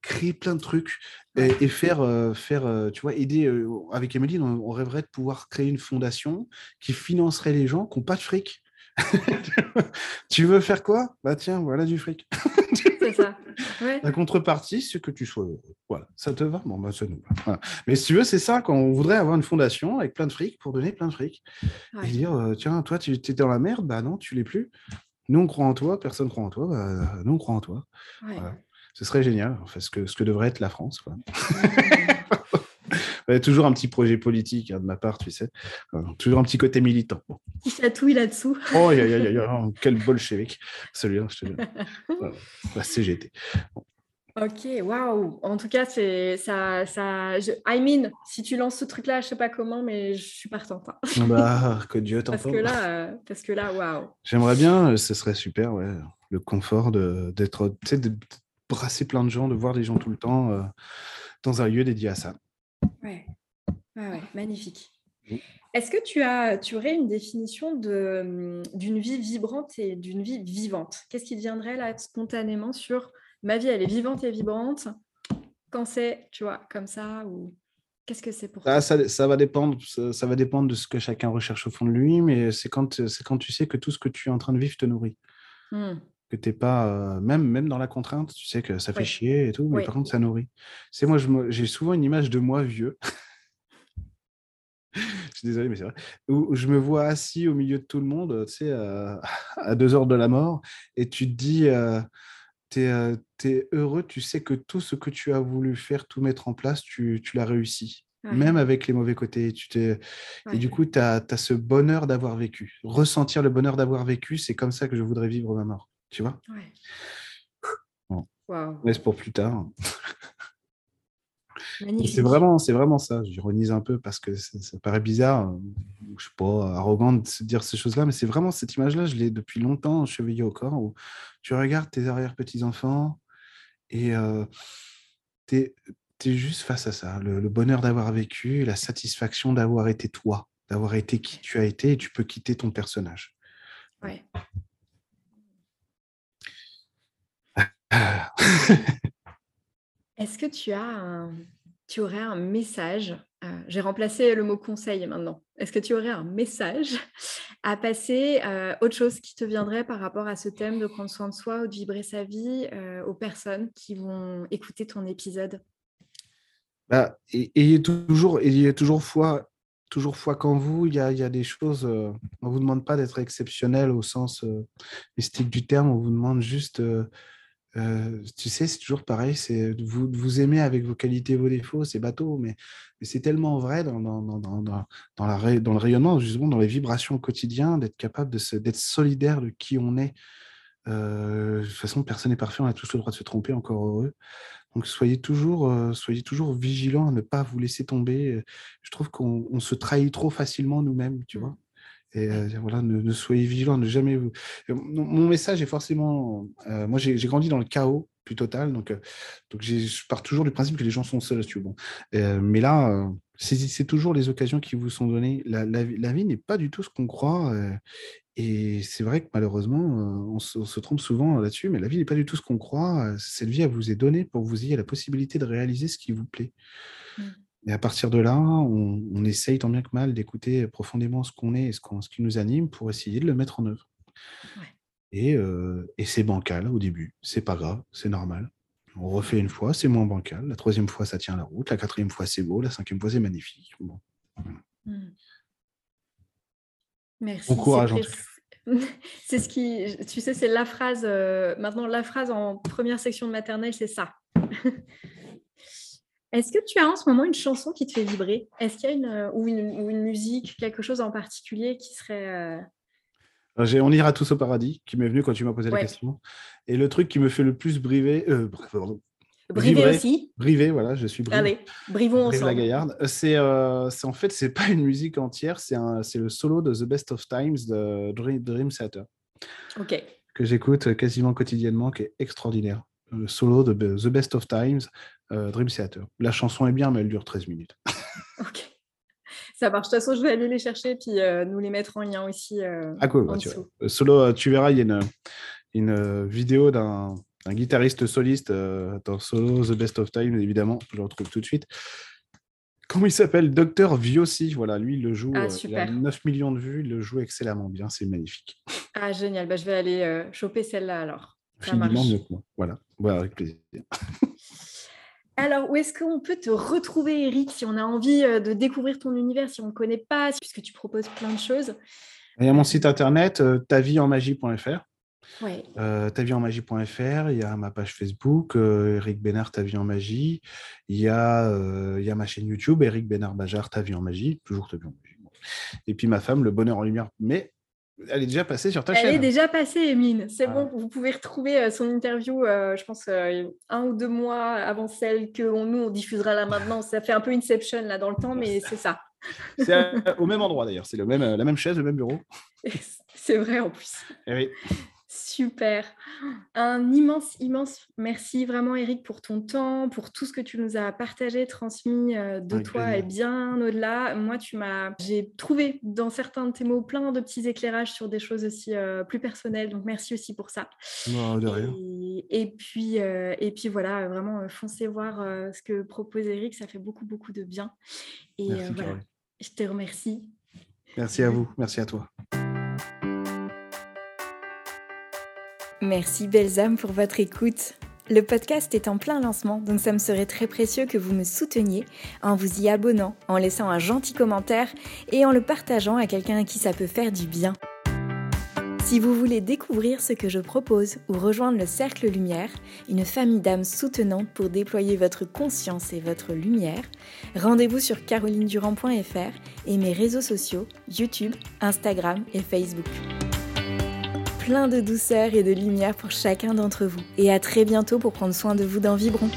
créer plein de trucs et, faire, faire tu vois, aider. avec Emeline, on, rêverait de pouvoir créer une fondation qui financerait les gens qui n'ont pas de fric. [laughs] tu veux faire quoi? Bah tiens, voilà du fric. c'est ça. La contrepartie, c'est que tu sois Voilà, ça te va? Bon, bah ça nous va. Mais si tu veux, c'est ça, quand on voudrait avoir une fondation avec plein de fric pour donner plein de fric. Et dire, tiens, toi, tu étais dans la merde, bah non, tu l'es plus. Nous, on croit en toi, personne ne croit en toi, bah, nous, on croit en toi. Ce serait génial, en fait, ce que, ce que devrait être la France. Quoi. [laughs] toujours un petit projet politique hein, de ma part, tu sais. Euh, toujours un petit côté militant. Bon. Qui chatouille là-dessous. Oh, y a, y a, quel bolchevique, celui-là, je te dis. [laughs] La CGT. Ok, waouh. En tout cas, c'est ça, ça. I mean, si tu lances ce truc-là, je sais pas comment, mais je suis partante. Hein. Bah, que Dieu t'en Parce que là, euh, parce que là, waouh. J'aimerais bien, euh, ce serait super, ouais, le confort d'être, de brasser plein de gens, de voir des gens tout le temps euh, dans un lieu dédié à ça. Ouais, ouais, magnifique. Est-ce que tu, as, tu aurais une définition de, d'une vie vibrante et d'une vie vivante? Qu'est-ce qui viendrait là spontanément sur ma vie, elle est vivante et vibrante quand c'est, tu vois, comme ça ou qu'est-ce que c'est pour ah, ça, ça, va dépendre, ça, va dépendre de ce que chacun recherche au fond de lui, mais c'est quand, c'est quand tu sais que tout ce que tu es en train de vivre te nourrit. Mmh que t'es pas, euh, même, même dans la contrainte, tu sais que ça fait chier et tout, mais par contre, ça nourrit. C'est moi, j'ai souvent une image de moi vieux. [laughs] je suis désolé, mais c'est vrai. Où, je me vois assis au milieu de tout le monde, tu sais, euh, à deux heures de la mort, et tu te dis, euh, tu es, heureux, tu sais que tout ce que tu as voulu faire, tout mettre en place, tu, tu l'as réussi. Même avec les mauvais côtés. Tu t'es... Et du coup, tu as, as, ce bonheur d'avoir vécu. Ressentir le bonheur d'avoir vécu, c'est comme ça que je voudrais vivre ma mort. Tu vois? Ouais. Laisse pour plus tard. C'est vraiment, c'est vraiment ça. J'ironise un peu parce que ça, paraît bizarre, je sais pas, arrogant de se dire ces choses-là, mais c'est vraiment cette image-là, je l'ai depuis longtemps chevillée au corps, où tu regardes tes arrière-petits-enfants et euh, tu es, juste face à ça. Le, le bonheur d'avoir vécu, la satisfaction d'avoir été toi, d'avoir été qui tu as été, et tu peux quitter ton personnage. Ouais. Est-ce que tu as tu aurais un message euh, J'ai remplacé le mot conseil maintenant. Est-ce que tu aurais un message à passer euh, Autre chose qui te viendrait par rapport à ce thème de prendre soin de soi ou de vibrer sa vie euh, aux personnes qui vont écouter ton épisode? Bah, ayez toujours, ayez toujours foi, toujours foi qu'en vous. Il y a, y a des choses. on vous demande pas d'être exceptionnel au sens mystique du terme. On vous demande juste tu sais, c'est toujours pareil, c'est vous, vous aimez avec vos qualités vos défauts, c'est bateau, mais, c'est tellement vrai dans, dans, dans, dans, la, dans le rayonnement, justement, dans les vibrations au quotidien, d'être capable d'être solidaire de qui on est. Euh, de toute façon, personne n'est parfait, on a tous le droit de se tromper, encore heureux. Donc soyez toujours, euh, soyez toujours vigilants à ne pas vous laisser tomber. Je trouve qu'on se trahit trop facilement nous-mêmes, tu mmh. vois. Et euh, voilà, ne, soyez vigilants, ne jamais vous. Mon message est forcément. Euh, moi, j'ai grandi dans le chaos plus total, donc, euh, donc je pars toujours du principe que les gens sont seuls. Bon. mais là, c'est toujours les occasions qui vous sont données. La, la, vie n'est pas du tout ce qu'on croit. et c'est vrai que malheureusement, on se, trompe souvent là-dessus, mais la vie n'est pas du tout ce qu'on croit. Cette vie, elle vous est donnée pour que vous ayez la possibilité de réaliser ce qui vous plaît. Mmh. Et à partir de là, on, essaye tant bien que mal d'écouter profondément ce qu'on est et ce, ce, qui nous anime pour essayer de le mettre en œuvre. Et, euh, et c'est bancal au début, c'est pas grave, c'est normal. On refait une fois, c'est moins bancal. La troisième fois, ça tient la route. La quatrième fois, c'est beau. La cinquième fois, c'est magnifique. Bon. Mmh. Merci. Bon courage. [laughs] C'est ce qui, tu sais, c'est la phrase. Euh, maintenant, la phrase en première section de maternelle, c'est ça. [laughs] Est-ce que tu as en ce moment une chanson qui te fait vibrer? Est-ce qu'il y a une euh, ou, une, musique, quelque chose en particulier qui serait. Euh, euh, j'ai On ira tous au paradis, qui m'est venu quand tu m'as posé la question. Et le truc qui me fait le plus briver, Brivé aussi. Brivé, voilà, je suis Brivé. Allez, brivons ensemble. la Gaillarde. C'est en fait, c'est [laughs] pas une musique entière, c'est le solo de The Best of Times de Dream, Dream Theater. Ok. Que j'écoute quasiment quotidiennement, qui est extraordinaire. Solo de The Best of Times, Dream Theater. La chanson est bien, mais elle dure 13 minutes. [laughs] ok. Ça marche. De toute façon, je vais aller les chercher puis euh, nous les mettre en lien aussi. Euh, ah cool. Bah, tu Solo, euh, tu verras, il y a une, une vidéo d'un guitariste soliste dans Solo The Best of Time, évidemment. Je le retrouve tout de suite. Comment il s'appelle? Docteur Viossi. Voilà, lui, il le joue. Ah, il a 9 millions de vues. Il le joue excellemment bien. C'est magnifique. Ah, génial. Bah, je vais aller choper celle-là alors. Infiniment mieux que moi. Voilà. Voilà, avec plaisir. Alors, où est-ce qu'on peut te retrouver, Eric, si on a envie euh, de découvrir ton univers, si on ne connaît pas, puisque tu proposes plein de choses? Il y a mon site internet, euh, tavieenmagie.fr. Ouais. Euh, tavieenmagie.fr, il y a ma page Facebook, euh, Eric Bénard, Ta vie en magie. Il y, a, il y a ma chaîne YouTube, Eric Bénard Bajar, Ta vie en magie, toujours Ta vie en magie. Et puis ma femme, Le Bonheur en Lumière. Mais elle est déjà passée sur ta chaîne. Elle est déjà passée, Emine. C'est bon, vous pouvez retrouver euh, son interview, euh, je pense, euh, un ou deux mois avant celle que nous, on diffusera là maintenant. Ça fait un peu Inception là dans le temps, mais c'est ça. [laughs] C'est au même endroit d'ailleurs. C'est même, la même chaise, le même bureau. [laughs] C'est vrai en plus. Eh oui. Super. Un immense, immense merci vraiment, Eric, pour ton temps, pour tout ce que tu nous as partagé, transmis euh, de toi et bien au-delà. Moi, tu m'as, j'ai trouvé dans certains de tes mots plein de petits éclairages sur des choses aussi euh, plus personnelles. Donc, merci aussi pour ça. de rien. Et, puis, euh, et puis voilà, vraiment, foncez voir ce que propose Eric. Ça fait beaucoup, beaucoup de bien. Et voilà, je te remercie. Merci à vous. Merci à toi. Merci belles âmes pour votre écoute. Le podcast est en plein lancement, donc ça me serait très précieux que vous me souteniez en vous y abonnant, en laissant un gentil commentaire et en le partageant à quelqu'un à qui ça peut faire du bien. Si vous voulez découvrir ce que je propose ou rejoindre le Cercle Lumière, une famille d'âmes soutenantes pour déployer votre conscience et votre lumière, rendez-vous sur carolinedurand.fr et mes réseaux sociaux YouTube, Instagram et Facebook plein de douceur et de lumière pour chacun d'entre vous. Et à très bientôt pour prendre soin de vous dans Vibron.